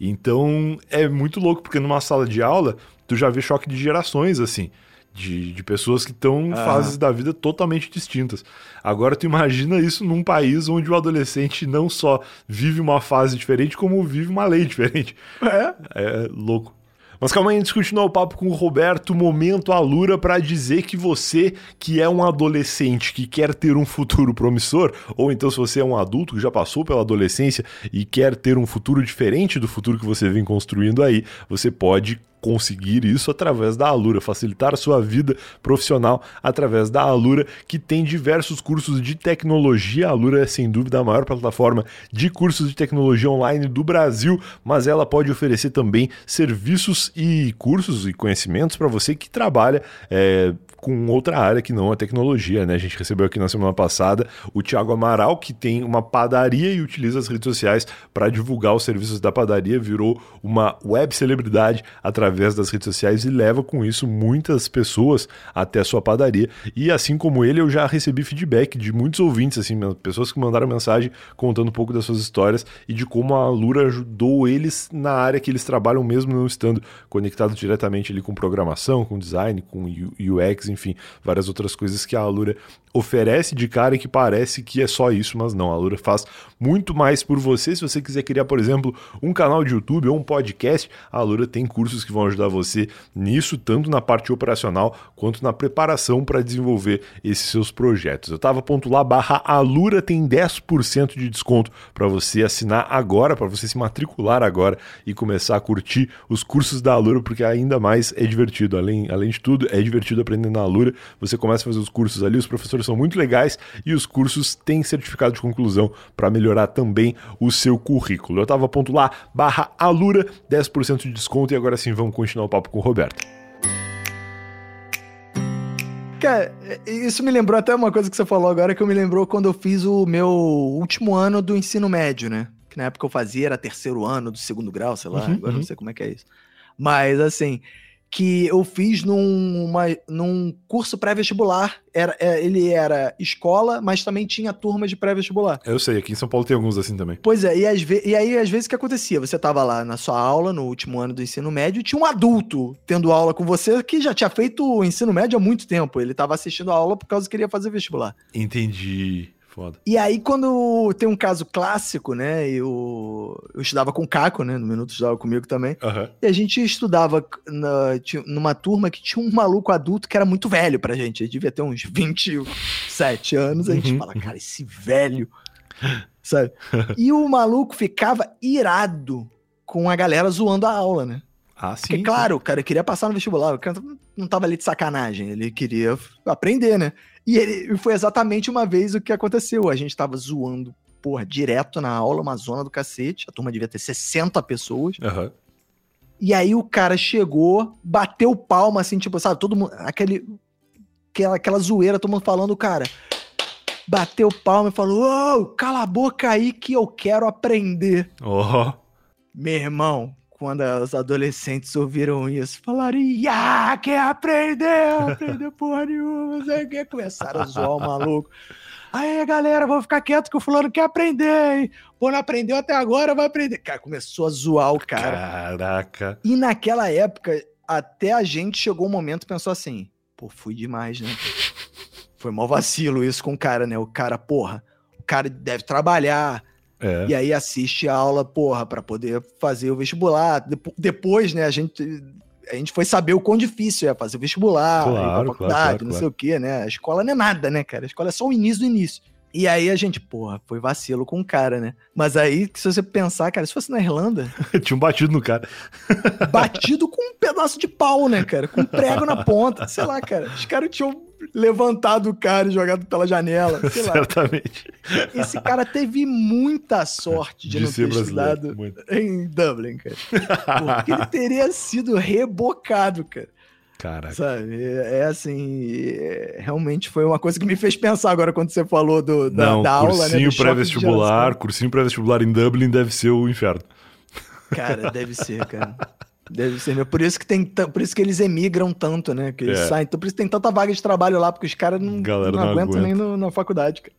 Então, é muito louco, porque numa sala de aula, tu já vê choque de gerações, assim de, de pessoas que estão em ah. fases da vida totalmente distintas. Agora tu imagina isso num país onde o adolescente não só vive uma fase diferente, como vive uma lei diferente. É, é louco. Mas calma aí, antes de continuar o papo com o Roberto, momento Alura para dizer que você que é um adolescente que quer ter um futuro promissor, ou então se você é um adulto que já passou pela adolescência e quer ter um futuro diferente do futuro que você vem construindo aí, você pode conseguir isso através da Alura, facilitar a sua vida profissional através da Alura, que tem diversos cursos de tecnologia. A Alura é sem dúvida a maior plataforma de cursos de tecnologia online do Brasil, mas ela pode oferecer também serviços e cursos e conhecimentos para você que trabalha é, com outra área que não a tecnologia, né? A gente recebeu aqui na semana passada o Thiago Amaral, que tem uma padaria e utiliza as redes sociais para divulgar os serviços da padaria, virou uma web celebridade através das redes sociais e leva com isso muitas pessoas até a sua padaria. E assim como ele, eu já recebi feedback de muitos ouvintes, assim, pessoas que mandaram mensagem contando um pouco das suas histórias e de como a Lura ajudou eles na área que eles trabalham, mesmo não estando conectados diretamente ali com programação, com design, com UX, enfim, várias outras coisas que a Alura oferece de cara que parece que é só isso, mas não. A Alura faz muito mais por você. Se você quiser criar, por exemplo, um canal de YouTube ou um podcast, a Alura tem cursos que vão ajudar você nisso, tanto na parte operacional quanto na preparação para desenvolver esses seus projetos. Eu tava ponto lá barra Alura tem 10% de desconto para você assinar agora, para você se matricular agora e começar a curtir os cursos da Alura, porque ainda mais é divertido. Além, além de tudo, é divertido aprender na Alura. Você começa a fazer os cursos ali, os professores são muito legais e os cursos têm certificado de conclusão para melhorar também o seu currículo. Eu tava ponto lá barra Alura, 10% de desconto e agora sim vamos continuar o papo com o Roberto. Cara, isso me lembrou até uma coisa que você falou agora que eu me lembrou quando eu fiz o meu último ano do ensino médio, né? Que na época eu fazia era terceiro ano do segundo grau, sei lá, uhum, agora uhum. não sei como é que é isso. Mas assim, que eu fiz num, uma, num curso pré-vestibular. Era, é, ele era escola, mas também tinha turma de pré-vestibular. Eu sei, aqui em São Paulo tem alguns assim também. Pois é, e, às e aí às vezes o que acontecia? Você tava lá na sua aula, no último ano do ensino médio, e tinha um adulto tendo aula com você que já tinha feito o ensino médio há muito tempo. Ele tava assistindo a aula por causa que queria fazer vestibular. Entendi. Foda. E aí, quando tem um caso clássico, né? Eu, eu estudava com o Caco, né? No Minuto estudava comigo também. Uhum. E a gente estudava na, numa turma que tinha um maluco adulto que era muito velho pra gente. Ele devia ter uns 27 anos. A gente uhum. fala, cara, esse velho. Sabe? e o maluco ficava irado com a galera zoando a aula, né? Ah, sim. Porque, claro, o cara queria passar no vestibular, o cara não tava ali de sacanagem, ele queria aprender, né? E ele, foi exatamente uma vez o que aconteceu. A gente tava zoando, porra, direto na aula, uma zona do cacete. A turma devia ter 60 pessoas. Uhum. E aí o cara chegou, bateu palma, assim, tipo, sabe, todo mundo. Aquele, aquela, aquela zoeira, todo mundo falando, cara. Bateu palma e falou: Ô, oh, cala a boca aí que eu quero aprender. Oh. Meu irmão, quando os adolescentes ouviram isso, falaram, ah, quer aprender? Aprender porra nenhuma, você quer? Começaram a zoar o maluco. Aí, galera, vou ficar quieto que o fulano quer aprender, hein? Pô, não aprendeu até agora, vai aprender. Cara, começou a zoar o cara. Caraca. E naquela época, até a gente chegou um momento e pensou assim, pô, fui demais, né? Foi mal vacilo isso com o cara, né? O cara, porra, o cara deve trabalhar, é. E aí assiste a aula, porra, para poder fazer o vestibular. Depois, né, a gente, a gente foi saber o quão difícil é fazer o vestibular, claro, faculdade, claro, claro, não sei o quê, né? A escola não é nada, né, cara? A escola é só o início do início. E aí a gente, porra, foi vacilo com o cara, né? Mas aí, se você pensar, cara, se fosse na Irlanda. Tinha um batido no cara. batido com um pedaço de pau, né, cara? Com um prego na ponta. Sei lá, cara. Os caras tinham levantado o cara e jogado pela janela. Sei lá. Certamente. Esse cara teve muita sorte de, de não ter estudado em Dublin, cara. Porque ele teria sido rebocado, cara. Caraca. Sabe? É, é assim, é, realmente foi uma coisa que me fez pensar agora quando você falou do, da, Não, da aula, né? Cursinho pré-vestibular, cursinho pré-vestibular em Dublin deve ser o inferno. Cara, deve ser, cara. Deve ser. Por isso que tem, por isso que eles emigram tanto, né? Que eles é. saem. Então, por isso tem tanta vaga de trabalho lá, porque os caras não, não, não aguentam aguenta. nem no, na faculdade, cara.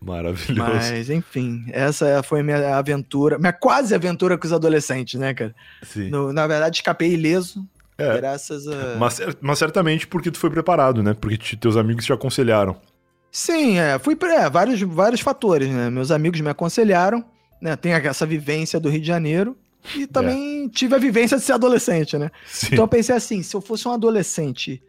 Maravilhoso. Mas, enfim, essa foi a minha aventura, minha quase aventura com os adolescentes, né, cara? Sim. No, na verdade, escapei ileso. É. Graças a. Mas, mas certamente porque tu foi preparado, né? Porque te, teus amigos te aconselharam. Sim, é. Fui é, vários, vários fatores, né? Meus amigos me aconselharam, né? Tem essa vivência do Rio de Janeiro. E também é. tive a vivência de ser adolescente, né? Sim. Então eu pensei assim: se eu fosse um adolescente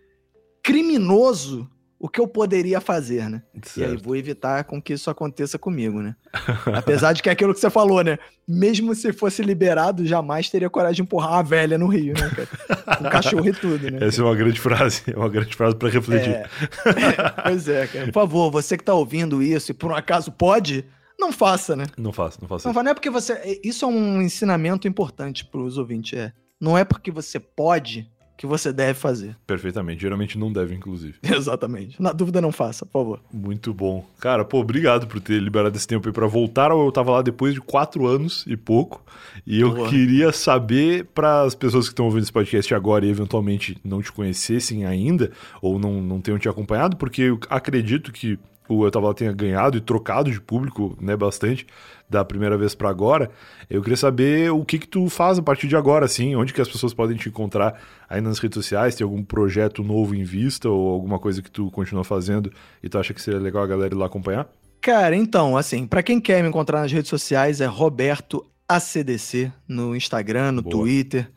criminoso, o que eu poderia fazer, né? Certo. E aí vou evitar com que isso aconteça comigo, né? Apesar de que é aquilo que você falou, né? Mesmo se fosse liberado, jamais teria coragem de empurrar uma velha no Rio, né, cara? Com cachorro e tudo, né? Essa é uma grande frase, é uma grande frase para refletir. É... pois é, cara. Por favor, você que tá ouvindo isso e por um acaso pode, não faça, né? Não faça, não faça. Não, não é porque você. É, isso é um ensinamento importante para os ouvintes. É. Não é porque você pode que você deve fazer. Perfeitamente. Geralmente não deve, inclusive. Exatamente. Na dúvida, não faça, por favor. Muito bom. Cara, pô, obrigado por ter liberado esse tempo aí pra voltar. Eu tava lá depois de quatro anos e pouco. E eu Boa. queria saber, para as pessoas que estão ouvindo esse podcast agora e eventualmente não te conhecessem ainda, ou não, não tenham te acompanhado, porque eu acredito que o Eu Tava Lá tenha ganhado e trocado de público, né, bastante, da primeira vez para agora. Eu queria saber o que que tu faz a partir de agora, assim, onde que as pessoas podem te encontrar aí nas redes sociais, tem algum projeto novo em vista ou alguma coisa que tu continua fazendo e tu acha que seria legal a galera ir lá acompanhar? Cara, então, assim, para quem quer me encontrar nas redes sociais é Roberto ACDC no Instagram, no Boa. Twitter.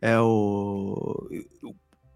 É o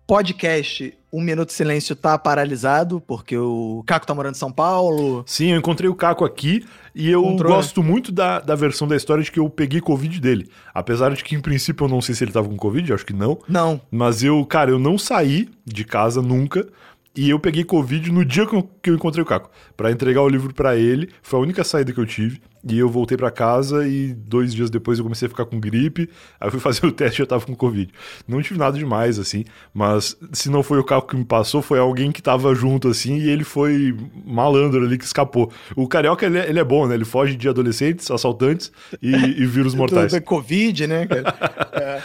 podcast Um Minuto de Silêncio tá paralisado, porque o Caco tá morando em São Paulo. Sim, eu encontrei o Caco aqui e eu Encontrou, gosto né? muito da, da versão da história de que eu peguei Covid dele. Apesar de que, em princípio, eu não sei se ele tava com Covid, acho que não. Não. Mas eu, cara, eu não saí de casa nunca. E eu peguei Covid no dia que eu, encontrei o Caco, para entregar o livro para ele. Foi a única saída que eu tive. E eu voltei para casa e dois dias depois eu comecei a ficar com gripe. Aí eu fui fazer o teste e eu tava com Covid. Não tive nada demais, assim. Mas se não foi o Caco que me passou, foi alguém que tava junto, assim. E ele foi malandro ali que escapou. O Carioca, ele é, ele é bom, né? Ele foge de adolescentes, assaltantes e, e vírus mortais. Covid, né, cara? É.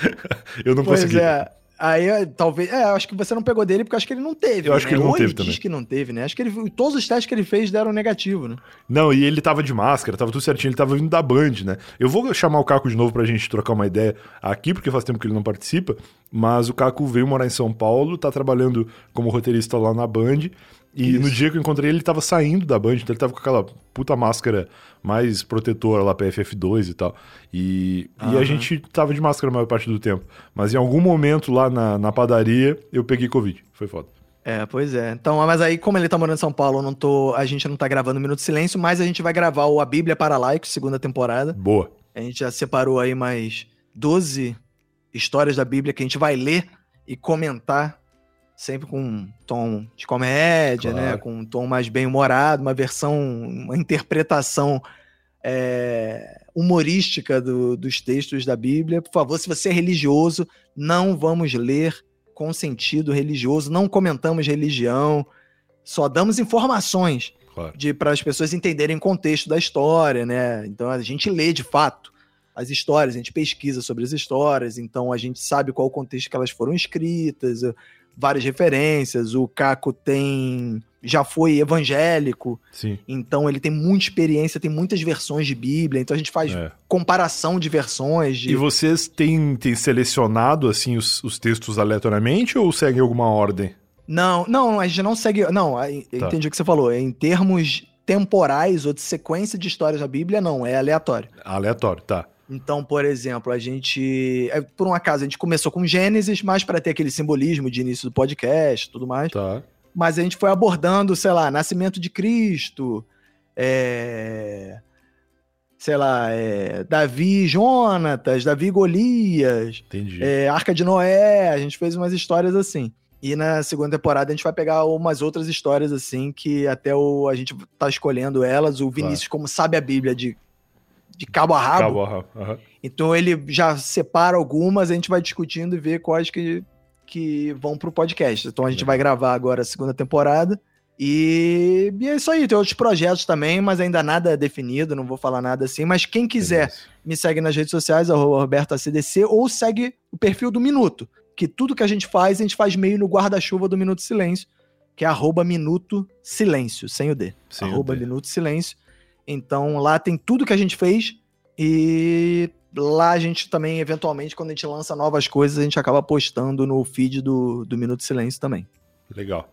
eu não pois consegui. É. Aí, talvez. É, acho que você não pegou dele porque acho que ele não teve. Eu acho né? que ele não Ou teve ele também. diz que não teve, né? Acho que ele, todos os testes que ele fez deram negativo, né? Não, e ele tava de máscara, tava tudo certinho, ele tava vindo da Band, né? Eu vou chamar o Caco de novo pra gente trocar uma ideia aqui, porque faz tempo que ele não participa, mas o Caco veio morar em São Paulo, tá trabalhando como roteirista lá na Band. E Isso. no dia que eu encontrei ele, ele tava saindo da Band, então ele tava com aquela puta máscara mais protetora lá, PFF2 e tal. E, uhum. e a gente tava de máscara a maior parte do tempo. Mas em algum momento lá na, na padaria, eu peguei Covid. Foi foda. É, pois é. Então, mas aí, como ele tá morando em São Paulo, não tô, a gente não tá gravando Minuto de Silêncio, mas a gente vai gravar o A Bíblia para Laicos, segunda temporada. Boa. A gente já separou aí mais 12 histórias da Bíblia que a gente vai ler e comentar sempre com um tom de comédia, né? claro. né? Com um tom mais bem-humorado, uma versão, uma interpretação é, humorística do, dos textos da Bíblia. Por favor, se você é religioso, não vamos ler com sentido religioso, não comentamos religião, só damos informações claro. para as pessoas entenderem o contexto da história, né? Então a gente lê de fato as histórias, a gente pesquisa sobre as histórias, então a gente sabe qual o contexto que elas foram escritas, várias referências. O Caco tem já foi evangélico, Sim. então ele tem muita experiência, tem muitas versões de Bíblia, então a gente faz é. comparação de versões. De... E vocês têm, têm selecionado assim os, os, textos aleatoriamente ou seguem alguma ordem? Não, não, a gente não segue. Não, tá. entendi o que você falou. Em termos temporais ou de sequência de histórias da Bíblia, não, é aleatório. Aleatório, tá. Então, por exemplo, a gente. É, por um acaso, a gente começou com Gênesis, mas para ter aquele simbolismo de início do podcast tudo mais. Tá. Mas a gente foi abordando, sei lá, Nascimento de Cristo, é... sei lá, é... Davi e Jonatas, Davi e Golias. É... Arca de Noé, a gente fez umas histórias assim. E na segunda temporada a gente vai pegar umas outras histórias assim que até o, a gente tá escolhendo elas. O Vinícius, claro. como sabe a Bíblia de de cabo a rabo. Cabo a rabo. Uhum. Então ele já separa algumas, a gente vai discutindo e ver quais que, que vão pro podcast. Então a gente é. vai gravar agora a segunda temporada. E, e, é isso aí, tem outros projetos também, mas ainda nada definido, não vou falar nada assim. Mas quem quiser, me segue nas redes sociais, RobertoACDC, ou segue o perfil do Minuto, que tudo que a gente faz, a gente faz meio no guarda-chuva do Minuto Silêncio, que é arroba Minuto Silêncio, sem o D. Sem arroba o D. Minuto Silêncio. Então lá tem tudo que a gente fez e lá a gente também, eventualmente, quando a gente lança novas coisas, a gente acaba postando no feed do, do Minuto Silêncio também. Legal.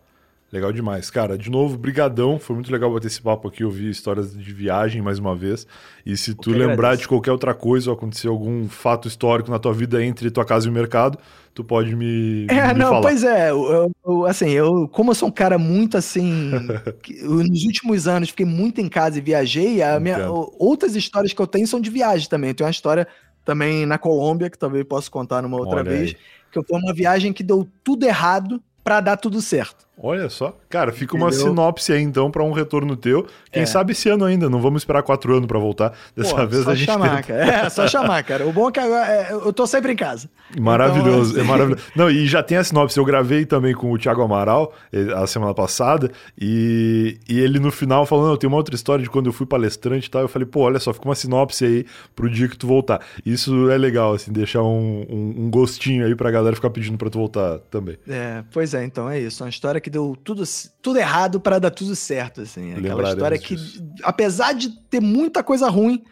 Legal demais. Cara, de novo, brigadão. Foi muito legal bater esse papo aqui, ouvir histórias de viagem mais uma vez. E se tu lembrar agradeço. de qualquer outra coisa ou acontecer algum fato histórico na tua vida entre tua casa e o mercado, tu pode me, é, me não, falar. Pois é, eu, eu, assim, eu, como eu sou um cara muito assim, que, nos últimos anos fiquei muito em casa e viajei, minha, outras histórias que eu tenho são de viagem também. Eu tenho uma história também na Colômbia, que talvez possa contar numa outra Olha vez, aí. que eu foi uma viagem que deu tudo errado para dar tudo certo. Olha só. Cara, fica Entendeu? uma sinopse aí então para um retorno teu. Quem é. sabe esse ano ainda, não vamos esperar quatro anos para voltar. Dessa Pô, vez a gente chamar, tenta... cara. É, só chamar, cara. O bom é que agora é, eu tô sempre em casa. Maravilhoso, então, é maravilhoso. Não, e já tem a sinopse. Eu gravei também com o Thiago Amaral eh, a semana passada e, e ele no final falando, eu tenho uma outra história de quando eu fui palestrante e tal. Eu falei, pô, olha só, fica uma sinopse aí pro dia que tu voltar. Isso é legal, assim, deixar um, um, um gostinho aí pra galera ficar pedindo pra tu voltar também. É, pois é, então é isso. Uma história que deu tudo tudo errado para dar tudo certo, assim. Aquela história que, apesar de ter muita coisa ruim,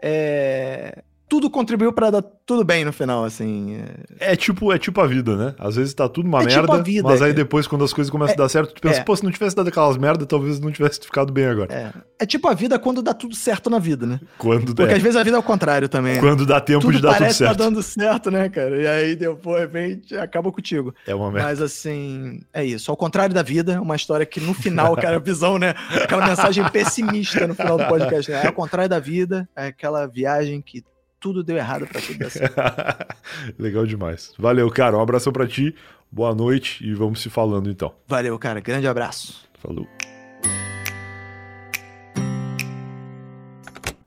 é, tudo contribuiu para dar tudo bem no final, assim. É... é... tipo é tipo a vida, né? Às vezes tá tudo uma é tipo merda, tipo vida, mas aí depois, quando as coisas começam é, a dar certo, tu pensa, é. pô, se não tivesse dado aquelas merdas, talvez não tivesse ficado bem agora. É. é tipo a vida quando dá tudo certo na vida, né? Quando Porque às vezes a vida é o contrário também. Quando dá tempo tudo de dar tudo certo. Parece tá dando certo, né, cara? E aí depois, repente, acaba contigo. É uma merda. Mas assim, é isso. Ao contrário da vida, uma história que no final, cara, a visão, né? Aquela mensagem pessimista no final do podcast, né? Ao contrário da vida, é aquela viagem que tudo deu errado para tudo dar certo. Legal demais. Valeu, cara. Um abração para ti. Boa noite e vamos se falando então. Valeu, cara. Grande abraço. Falou.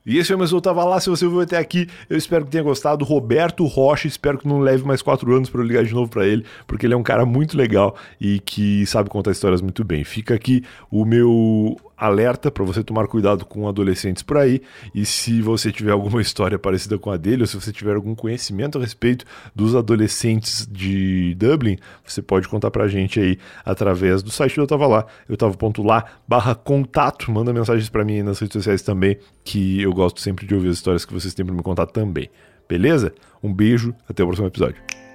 E esse foi mais Eu Tava Lá. Se você ouviu até aqui, eu espero que tenha gostado. Roberto Rocha, espero que não leve mais quatro anos para eu ligar de novo para ele, porque ele é um cara muito legal e que sabe contar histórias muito bem. Fica aqui o meu alerta para você tomar cuidado com adolescentes por aí. E se você tiver alguma história parecida com a dele, ou se você tiver algum conhecimento a respeito dos adolescentes de Dublin, você pode contar pra gente aí através do site do Eu Tava Lá, eu tava.lá barra contato. Manda mensagens para mim nas redes sociais também, que eu gosto sempre de ouvir as histórias que vocês têm para me contar também. Beleza? Um beijo, até o próximo episódio.